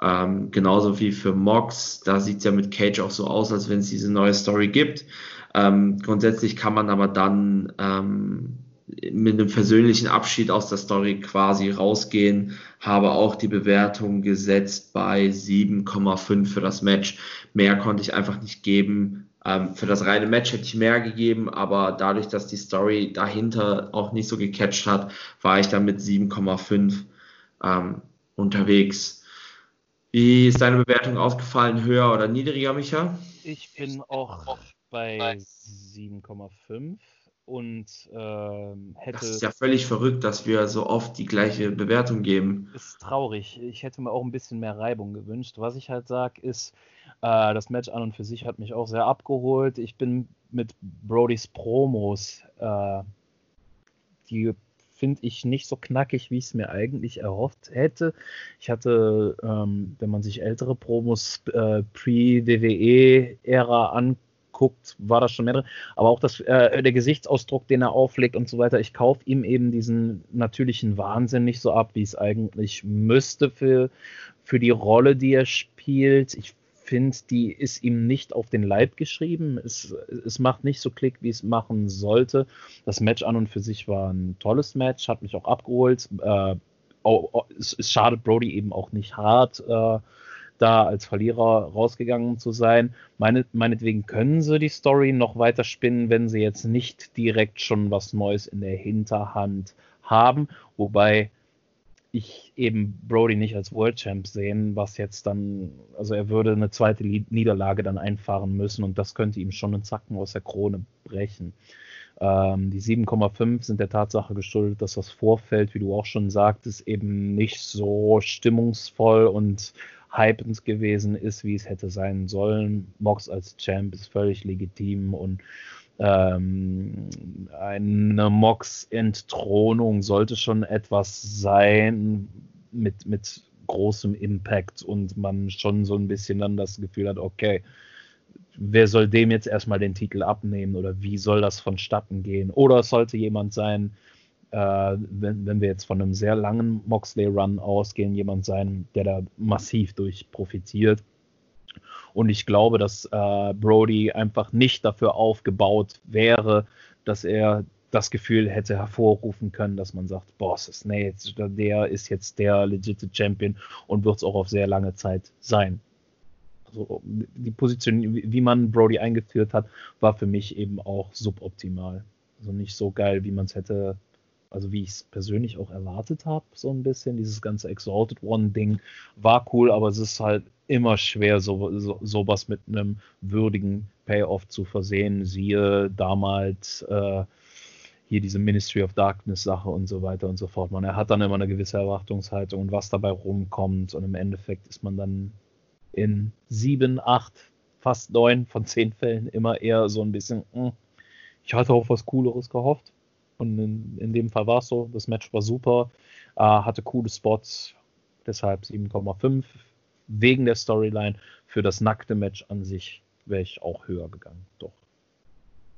Ähm, genauso wie für Mox. Da sieht es ja mit Cage auch so aus, als wenn es diese neue Story gibt. Ähm, grundsätzlich kann man aber dann ähm, mit einem persönlichen Abschied aus der Story quasi rausgehen. Habe auch die Bewertung gesetzt bei 7,5 für das Match. Mehr konnte ich einfach nicht geben. Ähm, für das reine Match hätte ich mehr gegeben, aber dadurch, dass die Story dahinter auch nicht so gecatcht hat, war ich dann mit 7,5 ähm, unterwegs. Wie ist deine Bewertung ausgefallen? Höher oder niedriger, Micha? Ich bin auch bei 7,5 und ähm, hätte. Das ist ja völlig verrückt, dass wir so oft die gleiche Bewertung geben. Ist traurig. Ich hätte mir auch ein bisschen mehr Reibung gewünscht. Was ich halt sage, ist, äh, das Match an und für sich hat mich auch sehr abgeholt. Ich bin mit Brodys Promos, äh, die finde ich nicht so knackig, wie ich es mir eigentlich erhofft hätte. Ich hatte, ähm, wenn man sich ältere Promos äh, pre-WWE-Ära anguckt, guckt, war das schon mehr drin. Aber auch das, äh, der Gesichtsausdruck, den er auflegt und so weiter. Ich kaufe ihm eben diesen natürlichen Wahnsinn nicht so ab, wie es eigentlich müsste für, für die Rolle, die er spielt. Ich finde, die ist ihm nicht auf den Leib geschrieben. Es, es macht nicht so Klick, wie es machen sollte. Das Match an und für sich war ein tolles Match, hat mich auch abgeholt. Äh, oh, oh, es, es, schadet Brody eben auch nicht hart. Äh, da als Verlierer rausgegangen zu sein. Meine, meinetwegen können sie die Story noch weiter spinnen, wenn sie jetzt nicht direkt schon was Neues in der Hinterhand haben. Wobei ich eben Brody nicht als World Champ sehen, was jetzt dann, also er würde eine zweite Niederlage dann einfahren müssen und das könnte ihm schon einen Zacken aus der Krone brechen. Ähm, die 7,5 sind der Tatsache geschuldet, dass das Vorfeld, wie du auch schon sagtest, eben nicht so stimmungsvoll und hypend gewesen ist, wie es hätte sein sollen. Mox als Champ ist völlig legitim und ähm, eine Mox-Entthronung sollte schon etwas sein mit, mit großem Impact und man schon so ein bisschen dann das Gefühl hat, okay, wer soll dem jetzt erstmal den Titel abnehmen oder wie soll das vonstatten gehen? Oder es sollte jemand sein, wenn, wenn wir jetzt von einem sehr langen Moxley-Run ausgehen, jemand sein, der da massiv durch profitiert. Und ich glaube, dass äh, Brody einfach nicht dafür aufgebaut wäre, dass er das Gefühl hätte hervorrufen können, dass man sagt, Boss ist, nee, der ist jetzt der legitime Champion und wird es auch auf sehr lange Zeit sein. Also die Position, wie man Brody eingeführt hat, war für mich eben auch suboptimal. Also nicht so geil, wie man es hätte, also wie ich es persönlich auch erwartet habe, so ein bisschen. Dieses ganze Exalted One-Ding war cool, aber es ist halt immer schwer, so, so, sowas mit einem würdigen Payoff zu versehen. Siehe damals äh, hier diese Ministry of Darkness Sache und so weiter und so fort. Man, hat dann immer eine gewisse Erwartungshaltung und was dabei rumkommt und im Endeffekt ist man dann in sieben, acht, fast neun von zehn Fällen immer eher so ein bisschen, mh, hm, ich hatte auf was Cooleres gehofft und in, in dem Fall war es so, das Match war super, äh, hatte coole Spots, deshalb 7,5 wegen der Storyline. Für das nackte Match an sich wäre ich auch höher gegangen, doch.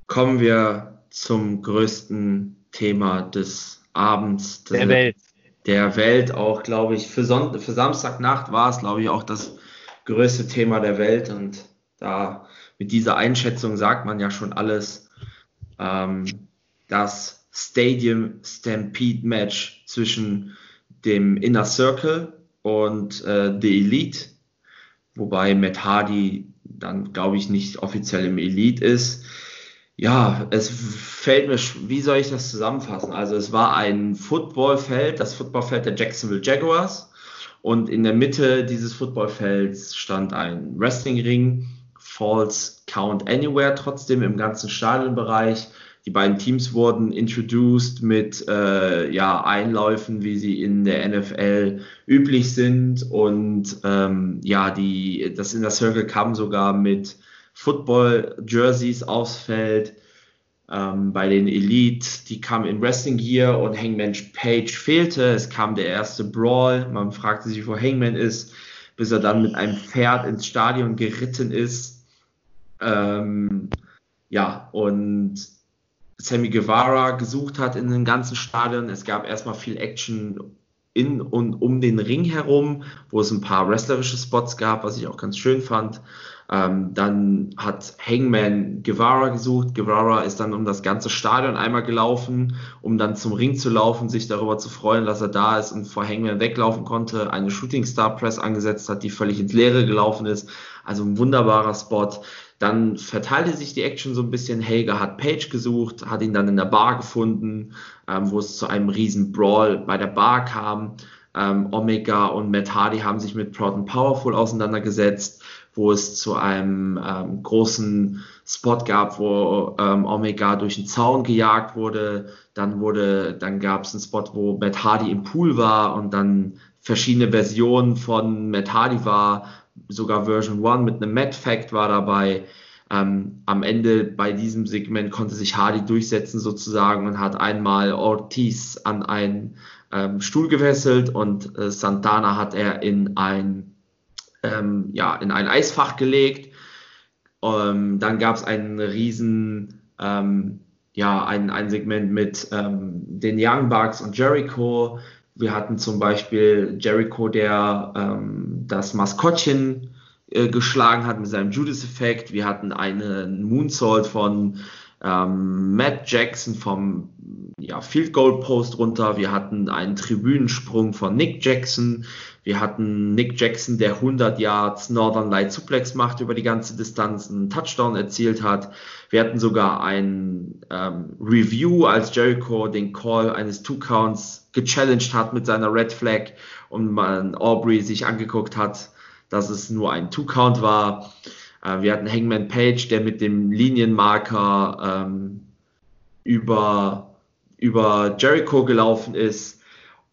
Kommen wir zum größten Thema des Abends. Der Welt. Der Welt auch, glaube ich. Für, Son für Samstagnacht war es, glaube ich, auch das größte Thema der Welt. Und da mit dieser Einschätzung sagt man ja schon alles. Ähm, das Stadium Stampede Match zwischen dem Inner Circle und äh, The Elite, wobei Matt Hardy dann, glaube ich, nicht offiziell im Elite ist. Ja, es fällt mir, wie soll ich das zusammenfassen? Also es war ein Footballfeld, das Footballfeld der Jacksonville Jaguars und in der Mitte dieses Footballfelds stand ein Wrestlingring, Falls Count Anywhere trotzdem im ganzen Stadionbereich. Die beiden Teams wurden introduced mit äh, ja, Einläufen, wie sie in der NFL üblich sind. Und ähm, ja, die, das Inner Circle kam sogar mit Football-Jerseys aufs Feld. Ähm, bei den Elite, die kamen in Wrestling Gear und Hangman Page fehlte. Es kam der erste Brawl. Man fragte sich, wo Hangman ist, bis er dann mit einem Pferd ins Stadion geritten ist. Ähm, ja, und Sammy Guevara gesucht hat in den ganzen Stadion. Es gab erstmal viel Action in und um den Ring herum, wo es ein paar wrestlerische Spots gab, was ich auch ganz schön fand. Ähm, dann hat Hangman Guevara gesucht. Guevara ist dann um das ganze Stadion einmal gelaufen, um dann zum Ring zu laufen, sich darüber zu freuen, dass er da ist und vor Hangman weglaufen konnte. Eine Shooting Star Press angesetzt hat, die völlig ins Leere gelaufen ist. Also ein wunderbarer Spot. Dann verteilte sich die Action so ein bisschen. Hager hat Page gesucht, hat ihn dann in der Bar gefunden, ähm, wo es zu einem riesen Brawl bei der Bar kam. Ähm, Omega und Matt Hardy haben sich mit Proud and Powerful auseinandergesetzt wo es zu einem ähm, großen Spot gab, wo ähm, Omega durch den Zaun gejagt wurde. Dann wurde, dann gab es einen Spot, wo Matt Hardy im Pool war und dann verschiedene Versionen von Matt Hardy war, sogar Version 1 mit einem Matt Fact war dabei. Ähm, am Ende bei diesem Segment konnte sich Hardy durchsetzen sozusagen und hat einmal Ortiz an einen ähm, Stuhl gewesselt und äh, Santana hat er in ein ähm, ja, in ein Eisfach gelegt. Ähm, dann gab es einen riesen, ähm, ja, ein, ein Segment mit ähm, den Young Bucks und Jericho. Wir hatten zum Beispiel Jericho, der ähm, das Maskottchen äh, geschlagen hat mit seinem Judas-Effekt. Wir hatten einen Moonsault von ähm, Matt Jackson vom ja, Field Goal Post runter. Wir hatten einen Tribünensprung von Nick Jackson. Wir hatten Nick Jackson, der 100 Yards Northern Light Suplex macht über die ganze Distanz, einen Touchdown erzielt hat. Wir hatten sogar ein ähm, Review, als Jericho den Call eines Two Counts gechallenged hat mit seiner Red Flag und man Aubrey sich angeguckt hat, dass es nur ein Two Count war. Äh, wir hatten Hangman Page, der mit dem Linienmarker ähm, über, über Jericho gelaufen ist.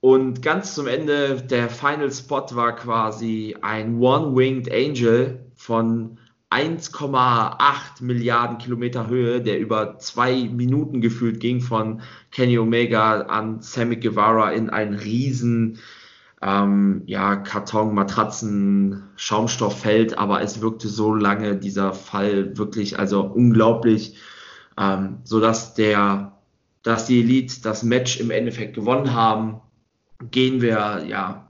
Und ganz zum Ende, der Final Spot war quasi ein One-Winged Angel von 1,8 Milliarden Kilometer Höhe, der über zwei Minuten gefühlt ging von Kenny Omega an Sammy Guevara in einen riesen ähm, ja, Karton, Matratzen, Schaumstofffeld, aber es wirkte so lange dieser Fall wirklich, also unglaublich, ähm, so dass der dass die Elite das Match im Endeffekt gewonnen haben. Gehen wir, ja,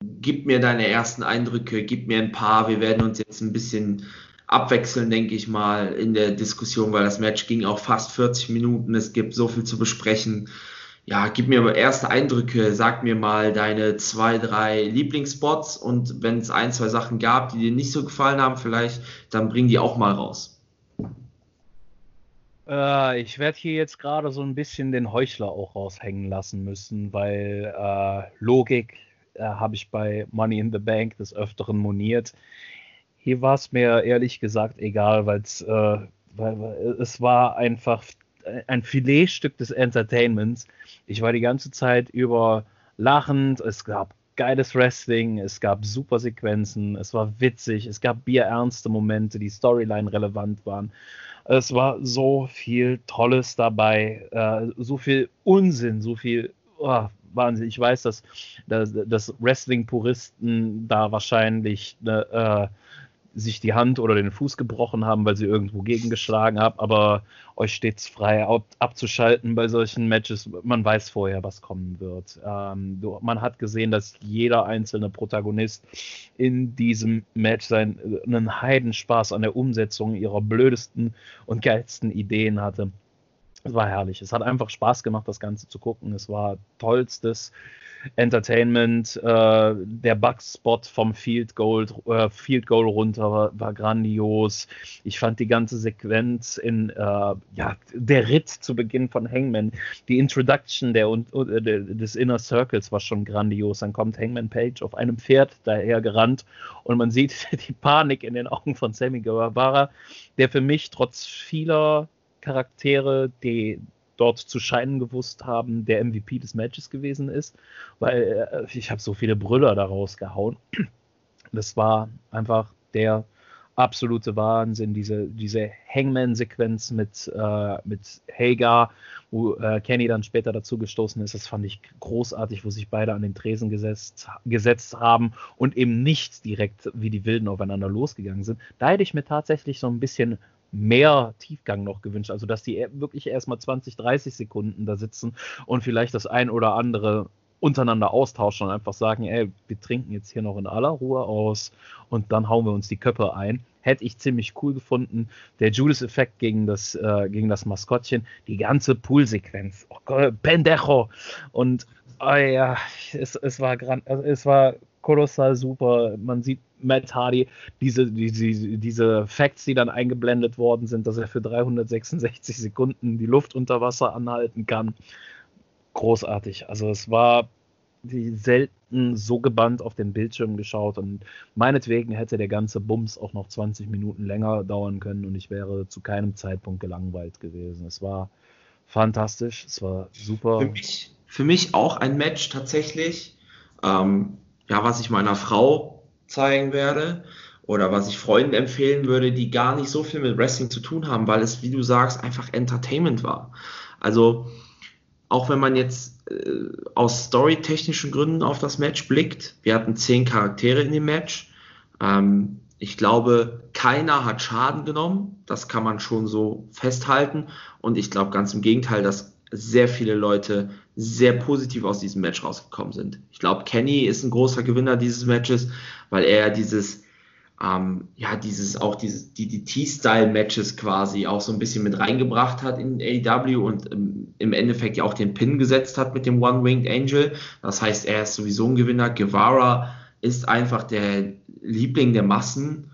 gib mir deine ersten Eindrücke, gib mir ein paar. Wir werden uns jetzt ein bisschen abwechseln, denke ich mal, in der Diskussion, weil das Match ging auch fast 40 Minuten. Es gibt so viel zu besprechen. Ja, gib mir erste Eindrücke, sag mir mal deine zwei, drei Lieblingsspots und wenn es ein, zwei Sachen gab, die dir nicht so gefallen haben, vielleicht, dann bring die auch mal raus. Äh, ich werde hier jetzt gerade so ein bisschen den Heuchler auch raushängen lassen müssen, weil äh, Logik äh, habe ich bei Money in the Bank des Öfteren moniert. Hier war es mir ehrlich gesagt egal, äh, weil es war einfach ein Filetstück des Entertainments. Ich war die ganze Zeit über lachend, es gab geiles Wrestling, es gab super Sequenzen, es war witzig, es gab bierernste Momente, die Storyline relevant waren. Es war so viel Tolles dabei, äh, so viel Unsinn, so viel oh, Wahnsinn. Ich weiß, dass, dass, Wrestling-Puristen da wahrscheinlich ne, äh, sich die Hand oder den Fuß gebrochen haben, weil sie irgendwo gegengeschlagen haben, aber euch steht es frei, ab, abzuschalten bei solchen Matches. Man weiß vorher, was kommen wird. Ähm, man hat gesehen, dass jeder einzelne Protagonist in diesem Match seinen einen Heidenspaß an der Umsetzung ihrer blödesten und geilsten Ideen hatte. Es war herrlich. Es hat einfach Spaß gemacht, das Ganze zu gucken. Es war tollstes Entertainment. Äh, der Bugspot vom Field Goal, äh, Field Goal runter war, war, grandios. Ich fand die ganze Sequenz in äh, ja, der Ritt zu Beginn von Hangman, die Introduction der, der, des Inner Circles war schon grandios. Dann kommt Hangman Page auf einem Pferd daher gerannt und man sieht die Panik in den Augen von Sammy Guevara, der für mich trotz vieler Charaktere, die dort zu scheinen gewusst haben, der MVP des Matches gewesen ist, weil äh, ich habe so viele Brüller daraus gehauen. Das war einfach der absolute Wahnsinn, diese, diese Hangman-Sequenz mit, äh, mit Hagar, wo äh, Kenny dann später dazu gestoßen ist, das fand ich großartig, wo sich beide an den Tresen gesetzt, gesetzt haben und eben nicht direkt wie die Wilden aufeinander losgegangen sind. Da hätte ich mir tatsächlich so ein bisschen mehr Tiefgang noch gewünscht. Also, dass die wirklich erstmal 20, 30 Sekunden da sitzen und vielleicht das ein oder andere untereinander austauschen und einfach sagen, ey, wir trinken jetzt hier noch in aller Ruhe aus und dann hauen wir uns die Köpfe ein. Hätte ich ziemlich cool gefunden. Der Judas-Effekt gegen das, äh, gegen das Maskottchen, die ganze Pool-Sequenz. Oh Gott, Pendejo! Und oh ja, es, es, war gran also es war kolossal super. Man sieht Matt Hardy, diese, diese, diese Facts, die dann eingeblendet worden sind, dass er für 366 Sekunden die Luft unter Wasser anhalten kann. Großartig. Also es war selten so gebannt auf den Bildschirm geschaut und meinetwegen hätte der ganze Bums auch noch 20 Minuten länger dauern können und ich wäre zu keinem Zeitpunkt gelangweilt gewesen. Es war fantastisch, es war super. Für mich, für mich auch ein Match tatsächlich, ähm, ja, was ich meiner Frau zeigen werde oder was ich Freunden empfehlen würde, die gar nicht so viel mit Wrestling zu tun haben, weil es, wie du sagst, einfach Entertainment war. Also auch wenn man jetzt äh, aus storytechnischen Gründen auf das Match blickt, wir hatten zehn Charaktere in dem Match. Ähm, ich glaube, keiner hat Schaden genommen. Das kann man schon so festhalten. Und ich glaube ganz im Gegenteil, dass sehr viele Leute sehr positiv aus diesem Match rausgekommen sind. Ich glaube, Kenny ist ein großer Gewinner dieses Matches, weil er dieses, ähm, ja, dieses, auch dieses, die, die T-Style-Matches quasi auch so ein bisschen mit reingebracht hat in AEW und ähm, im Endeffekt ja auch den Pin gesetzt hat mit dem One-Winged Angel. Das heißt, er ist sowieso ein Gewinner. Guevara ist einfach der Liebling der Massen.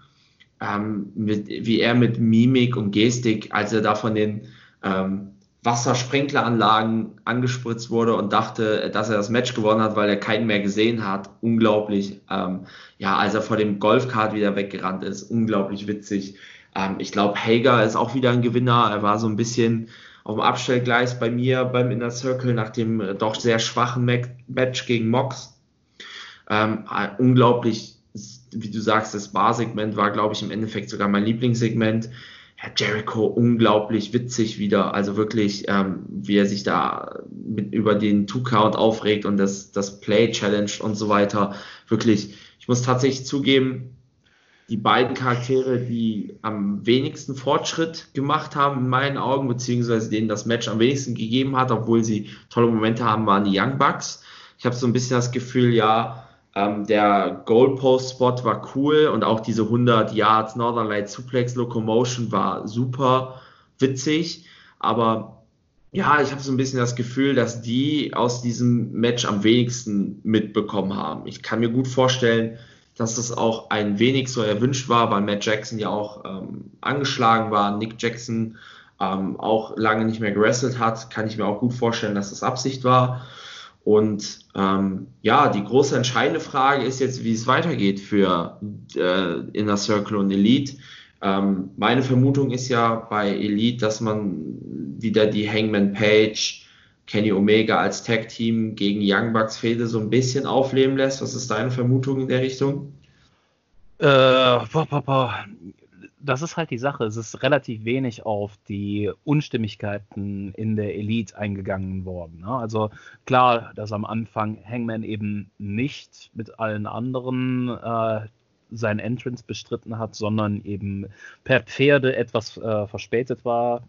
Ähm, mit, wie er mit Mimik und Gestik, als er da von den ähm, Wassersprinkleranlagen angespritzt wurde und dachte, dass er das Match gewonnen hat, weil er keinen mehr gesehen hat. Unglaublich. Ähm, ja, als er vor dem Golfkart wieder weggerannt ist, unglaublich witzig. Ähm, ich glaube, Hager ist auch wieder ein Gewinner. Er war so ein bisschen auf dem Abstellgleis bei mir beim Inner Circle nach dem äh, doch sehr schwachen Match gegen Mox. Ähm, äh, unglaublich, wie du sagst, das Barsegment war, glaube ich, im Endeffekt sogar mein Lieblingssegment. Jericho unglaublich witzig wieder. Also wirklich, ähm, wie er sich da mit, über den Two-Count aufregt und das, das Play Challenge und so weiter. Wirklich, ich muss tatsächlich zugeben, die beiden Charaktere, die am wenigsten Fortschritt gemacht haben, in meinen Augen, beziehungsweise denen das Match am wenigsten gegeben hat, obwohl sie tolle Momente haben, waren die Young Bucks. Ich habe so ein bisschen das Gefühl, ja, ähm, der Goalpost-Spot war cool und auch diese 100 Yards Northern Light Suplex Locomotion war super witzig, aber ja, ich habe so ein bisschen das Gefühl, dass die aus diesem Match am wenigsten mitbekommen haben. Ich kann mir gut vorstellen, dass das auch ein wenig so erwünscht war, weil Matt Jackson ja auch ähm, angeschlagen war, Nick Jackson ähm, auch lange nicht mehr gewrestelt hat, kann ich mir auch gut vorstellen, dass das Absicht war. Und ähm, ja, die große entscheidende Frage ist jetzt, wie es weitergeht für äh, Inner Circle und Elite. Ähm, meine Vermutung ist ja bei Elite, dass man wieder die Hangman Page, Kenny Omega als Tag Team gegen Young Bucks Fehde so ein bisschen aufleben lässt. Was ist deine Vermutung in der Richtung? Äh, boah, boah, boah. Das ist halt die Sache. Es ist relativ wenig auf die Unstimmigkeiten in der Elite eingegangen worden. Ne? Also klar, dass am Anfang Hangman eben nicht mit allen anderen äh, sein Entrance bestritten hat, sondern eben per Pferde etwas äh, verspätet war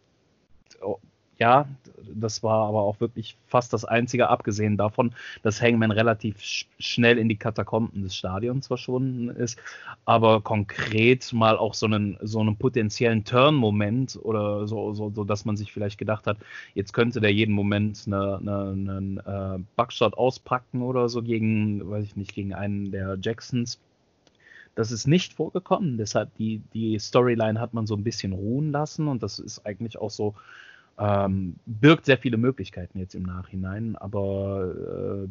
ja, das war aber auch wirklich fast das Einzige, abgesehen davon, dass Hangman relativ sch schnell in die Katakomben des Stadions verschwunden ist, aber konkret mal auch so einen, so einen potenziellen Turn-Moment oder so, so, so, dass man sich vielleicht gedacht hat, jetzt könnte der jeden Moment einen eine, eine, äh, Buckshot auspacken oder so gegen, weiß ich nicht, gegen einen der Jacksons. Das ist nicht vorgekommen, deshalb die, die Storyline hat man so ein bisschen ruhen lassen und das ist eigentlich auch so ähm, birgt sehr viele Möglichkeiten jetzt im Nachhinein, aber äh,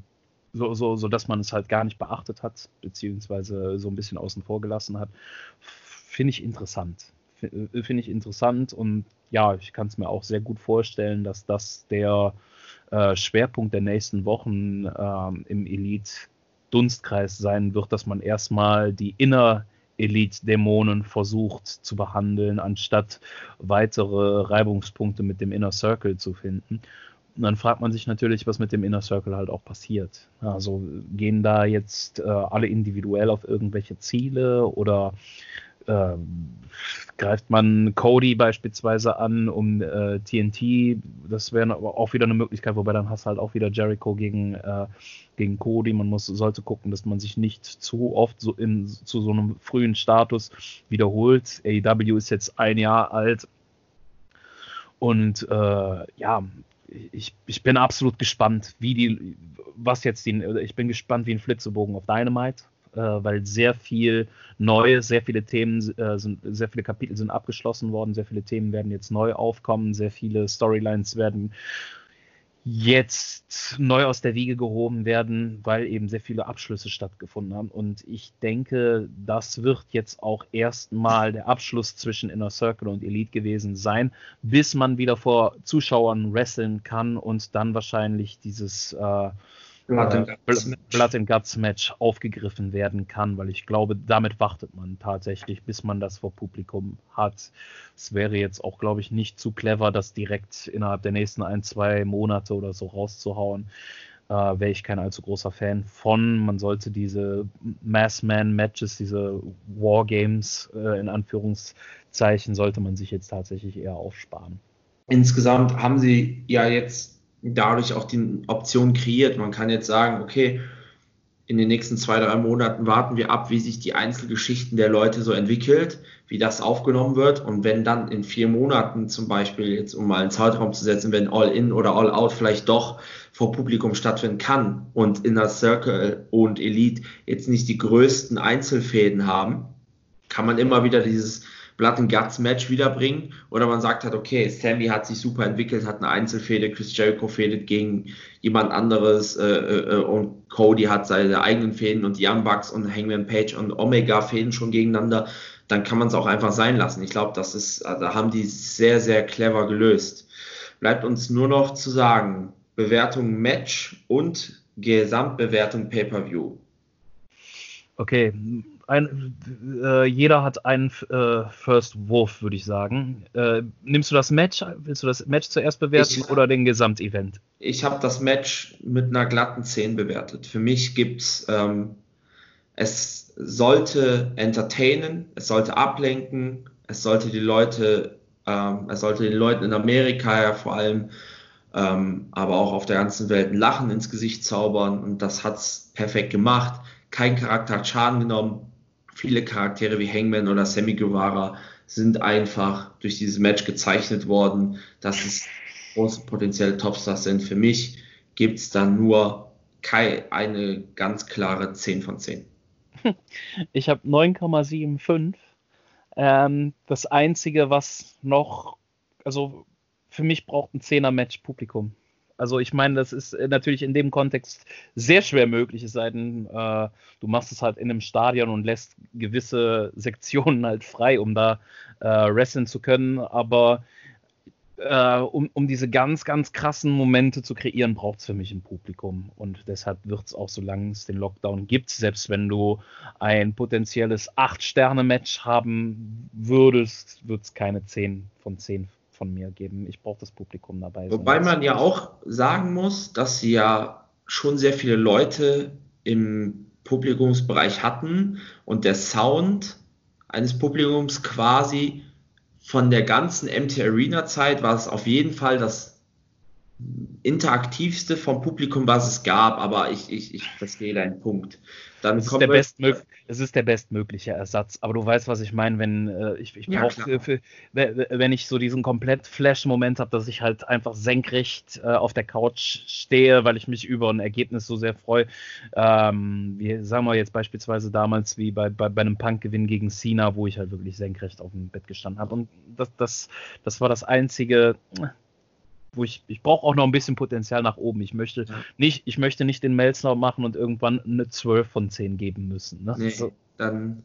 so, so, so, dass man es halt gar nicht beachtet hat, beziehungsweise so ein bisschen außen vor gelassen hat, finde ich interessant. Äh, finde ich interessant und ja, ich kann es mir auch sehr gut vorstellen, dass das der äh, Schwerpunkt der nächsten Wochen ähm, im Elite-Dunstkreis sein wird, dass man erstmal die inner Elite-Dämonen versucht zu behandeln, anstatt weitere Reibungspunkte mit dem Inner Circle zu finden. Und dann fragt man sich natürlich, was mit dem Inner Circle halt auch passiert. Also gehen da jetzt äh, alle individuell auf irgendwelche Ziele oder ähm, greift man Cody beispielsweise an, um äh, TNT, das wäre auch wieder eine Möglichkeit, wobei dann hast du halt auch wieder Jericho gegen, äh, gegen Cody. Man muss, sollte gucken, dass man sich nicht zu oft so in, zu so einem frühen Status wiederholt. AEW ist jetzt ein Jahr alt und äh, ja, ich, ich bin absolut gespannt, wie die, was jetzt die, ich bin gespannt wie ein Flitzebogen auf Dynamite äh, weil sehr viel neu, sehr viele Themen äh, sind, sehr viele Kapitel sind abgeschlossen worden, sehr viele Themen werden jetzt neu aufkommen, sehr viele Storylines werden jetzt neu aus der Wiege gehoben werden, weil eben sehr viele Abschlüsse stattgefunden haben. Und ich denke, das wird jetzt auch erstmal der Abschluss zwischen Inner Circle und Elite gewesen sein, bis man wieder vor Zuschauern wresteln kann und dann wahrscheinlich dieses äh, Blood, and, Guts Match aufgegriffen werden kann, weil ich glaube, damit wartet man tatsächlich, bis man das vor Publikum hat. Es wäre jetzt auch, glaube ich, nicht zu clever, das direkt innerhalb der nächsten ein, zwei Monate oder so rauszuhauen. Äh, wäre ich kein allzu großer Fan von. Man sollte diese Mass-Man-Matches, diese Wargames äh, in Anführungszeichen, sollte man sich jetzt tatsächlich eher aufsparen. Insgesamt haben sie ja jetzt dadurch auch die Option kreiert. Man kann jetzt sagen, okay, in den nächsten zwei, drei Monaten warten wir ab, wie sich die Einzelgeschichten der Leute so entwickelt, wie das aufgenommen wird. Und wenn dann in vier Monaten zum Beispiel, jetzt um mal einen Zeitraum zu setzen, wenn All-In oder All-Out vielleicht doch vor Publikum stattfinden kann und Inner Circle und Elite jetzt nicht die größten Einzelfäden haben, kann man immer wieder dieses Blood and Guts Match wiederbringen oder man sagt halt, okay, Sammy hat sich super entwickelt, hat eine Einzelfehde, Chris Jericho fädet gegen jemand anderes äh, äh, und Cody hat seine eigenen Fäden und Young Bucks und Hangman Page und Omega fäden schon gegeneinander, dann kann man es auch einfach sein lassen. Ich glaube, das ist, äh, da haben die sehr, sehr clever gelöst. Bleibt uns nur noch zu sagen, Bewertung Match und Gesamtbewertung Pay-Per-View. Okay, ein, äh, jeder hat einen äh, First Wurf, würde ich sagen. Äh, nimmst du das Match? Willst du das Match zuerst bewerten ich, oder den Ich habe das Match mit einer glatten 10 bewertet. Für mich gibt es ähm, es sollte entertainen, es sollte ablenken, es sollte die Leute, ähm, es sollte den Leuten in Amerika ja vor allem, ähm, aber auch auf der ganzen Welt ein Lachen ins Gesicht zaubern und das hat's perfekt gemacht. Kein Charakter hat Schaden genommen. Viele Charaktere wie Hangman oder Sammy Guevara sind einfach durch dieses Match gezeichnet worden, dass es große potenzielle Topstars sind. Für mich gibt es da nur eine ganz klare 10 von 10. Ich habe 9,75. Ähm, das Einzige, was noch, also für mich braucht ein 10er-Match Publikum. Also ich meine, das ist natürlich in dem Kontext sehr schwer möglich, es sei denn, äh, du machst es halt in einem Stadion und lässt gewisse Sektionen halt frei, um da äh, wresteln zu können. Aber äh, um, um diese ganz, ganz krassen Momente zu kreieren, braucht es für mich ein Publikum. Und deshalb wird es auch, solange es den Lockdown gibt, selbst wenn du ein potenzielles 8-Sterne-Match haben würdest, wird es keine 10 von 10 von mir geben. Ich brauche das Publikum dabei. Wobei man ja auch sagen muss, dass sie ja schon sehr viele Leute im Publikumsbereich hatten und der Sound eines Publikums quasi von der ganzen MT Arena Zeit war es auf jeden Fall das interaktivste vom Publikum, was es gab, aber ich, ich, ich verstehe deinen Punkt. Dann es, ist der bestmög es ist der bestmögliche Ersatz, aber du weißt, was ich meine, wenn äh, ich, ich ja, brauche, wenn ich so diesen komplett Flash-Moment habe, dass ich halt einfach senkrecht äh, auf der Couch stehe, weil ich mich über ein Ergebnis so sehr freue. Ähm, wie sagen wir jetzt beispielsweise damals wie bei, bei, bei einem Punk-Gewinn gegen Cena, wo ich halt wirklich senkrecht auf dem Bett gestanden habe. Und das, das, das war das einzige, wo ich, ich brauche auch noch ein bisschen Potenzial nach oben. Ich möchte nicht, ich möchte nicht den Melzner machen und irgendwann eine 12 von 10 geben müssen. Ne? Nee, so. Dann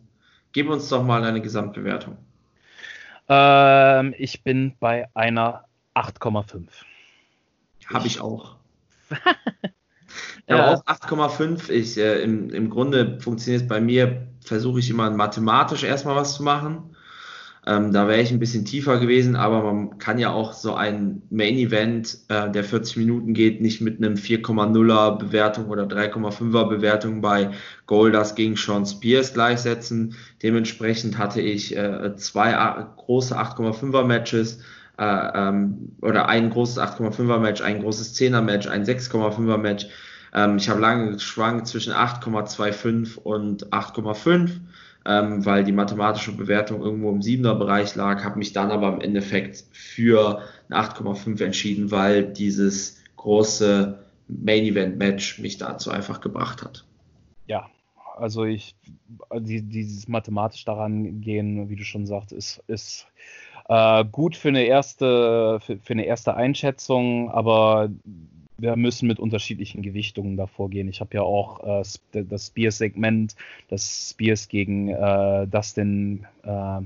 gib uns doch mal eine Gesamtbewertung. Ähm, ich bin bei einer 8,5. Habe ich auch. ja, auch 8,5. Ich, äh, im, Im Grunde funktioniert es bei mir, versuche ich immer mathematisch erstmal was zu machen. Ähm, da wäre ich ein bisschen tiefer gewesen, aber man kann ja auch so ein Main Event, äh, der 40 Minuten geht, nicht mit einem 4,0er Bewertung oder 3,5er Bewertung bei Goldust gegen Sean Spears gleichsetzen. Dementsprechend hatte ich äh, zwei große 8,5er Matches äh, ähm, oder ein großes 8,5er Match, ein großes 10er Match, ein 6,5er Match. Ähm, ich habe lange geschwankt zwischen 8,25 und 8,5 ähm, weil die mathematische Bewertung irgendwo im 7er Bereich lag, habe mich dann aber im Endeffekt für eine 8,5 entschieden, weil dieses große Main Event Match mich dazu einfach gebracht hat. Ja, also ich, die, dieses mathematisch daran gehen, wie du schon sagst, ist, ist äh, gut für eine erste, für, für eine erste Einschätzung, aber wir müssen mit unterschiedlichen Gewichtungen davor gehen. Ich habe ja auch äh, das Spears-Segment, das Spears gegen äh, Dustin äh,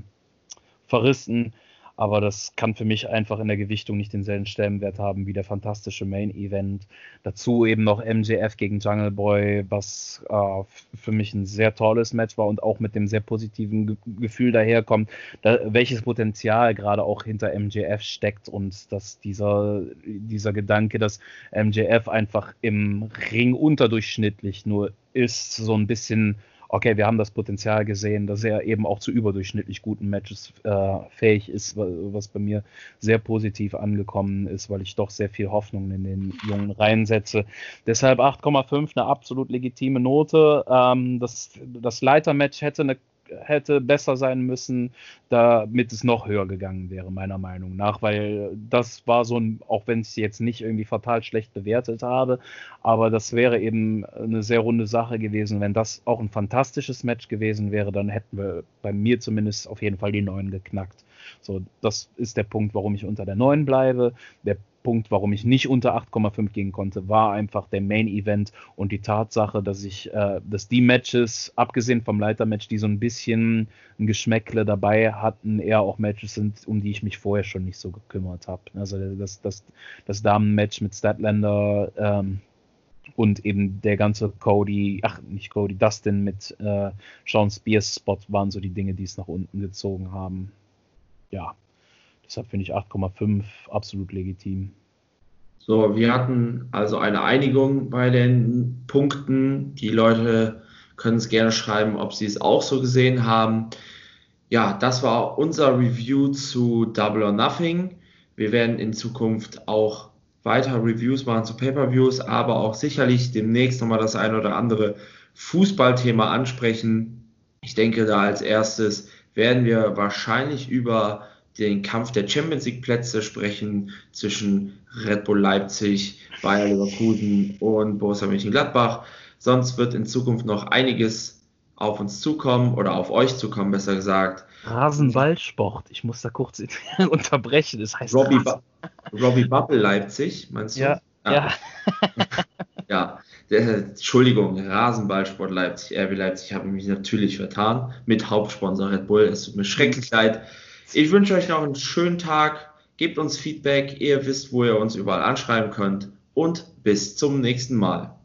verrissen aber das kann für mich einfach in der Gewichtung nicht denselben Stellenwert haben wie der fantastische Main Event. Dazu eben noch MJF gegen Jungle Boy, was äh, für mich ein sehr tolles Match war und auch mit dem sehr positiven Ge Gefühl daherkommt, da, welches Potenzial gerade auch hinter MJF steckt und dass dieser, dieser Gedanke, dass MJF einfach im Ring unterdurchschnittlich nur ist, so ein bisschen okay, wir haben das Potenzial gesehen, dass er eben auch zu überdurchschnittlich guten Matches äh, fähig ist, was bei mir sehr positiv angekommen ist, weil ich doch sehr viel Hoffnung in den Jungen reinsetze. Deshalb 8,5, eine absolut legitime Note. Ähm, das, das Leitermatch hätte eine hätte besser sein müssen, damit es noch höher gegangen wäre, meiner Meinung nach, weil das war so ein, auch wenn ich es jetzt nicht irgendwie fatal schlecht bewertet habe, aber das wäre eben eine sehr runde Sache gewesen. Wenn das auch ein fantastisches Match gewesen wäre, dann hätten wir bei mir zumindest auf jeden Fall die 9 geknackt. So, das ist der Punkt, warum ich unter der 9 bleibe. Der Punkt, warum ich nicht unter 8,5 gehen konnte, war einfach der Main Event und die Tatsache, dass ich, äh, dass die Matches, abgesehen vom Leitermatch, die so ein bisschen ein Geschmäckle dabei hatten, eher auch Matches sind, um die ich mich vorher schon nicht so gekümmert habe. Also das, das, das Damen-Match mit Statlander ähm, und eben der ganze Cody, ach nicht Cody, Dustin mit äh, Sean Spears Spot waren so die Dinge, die es nach unten gezogen haben. Ja, Deshalb finde ich 8,5 absolut legitim. So, wir hatten also eine Einigung bei den Punkten. Die Leute können es gerne schreiben, ob sie es auch so gesehen haben. Ja, das war unser Review zu Double or Nothing. Wir werden in Zukunft auch weiter Reviews machen zu Pay-per-Views, aber auch sicherlich demnächst nochmal das ein oder andere Fußballthema ansprechen. Ich denke da als erstes werden wir wahrscheinlich über den Kampf der Champions League Plätze sprechen zwischen Red Bull Leipzig, Bayer Leverkusen und Borussia Mönchengladbach. Sonst wird in Zukunft noch einiges auf uns zukommen oder auf euch zukommen, besser gesagt. Rasenballsport. Ich muss da kurz unterbrechen. Das heißt Robbie, ba Robbie Bubble Leipzig, meinst du? Ja. Ah. Ja. ja. Entschuldigung, Rasenballsport Leipzig, RB Leipzig, habe mich natürlich vertan mit Hauptsponsor Red Bull. Es tut mir schrecklich leid. Ich wünsche euch noch einen schönen Tag. Gebt uns Feedback. Ihr wisst, wo ihr uns überall anschreiben könnt. Und bis zum nächsten Mal.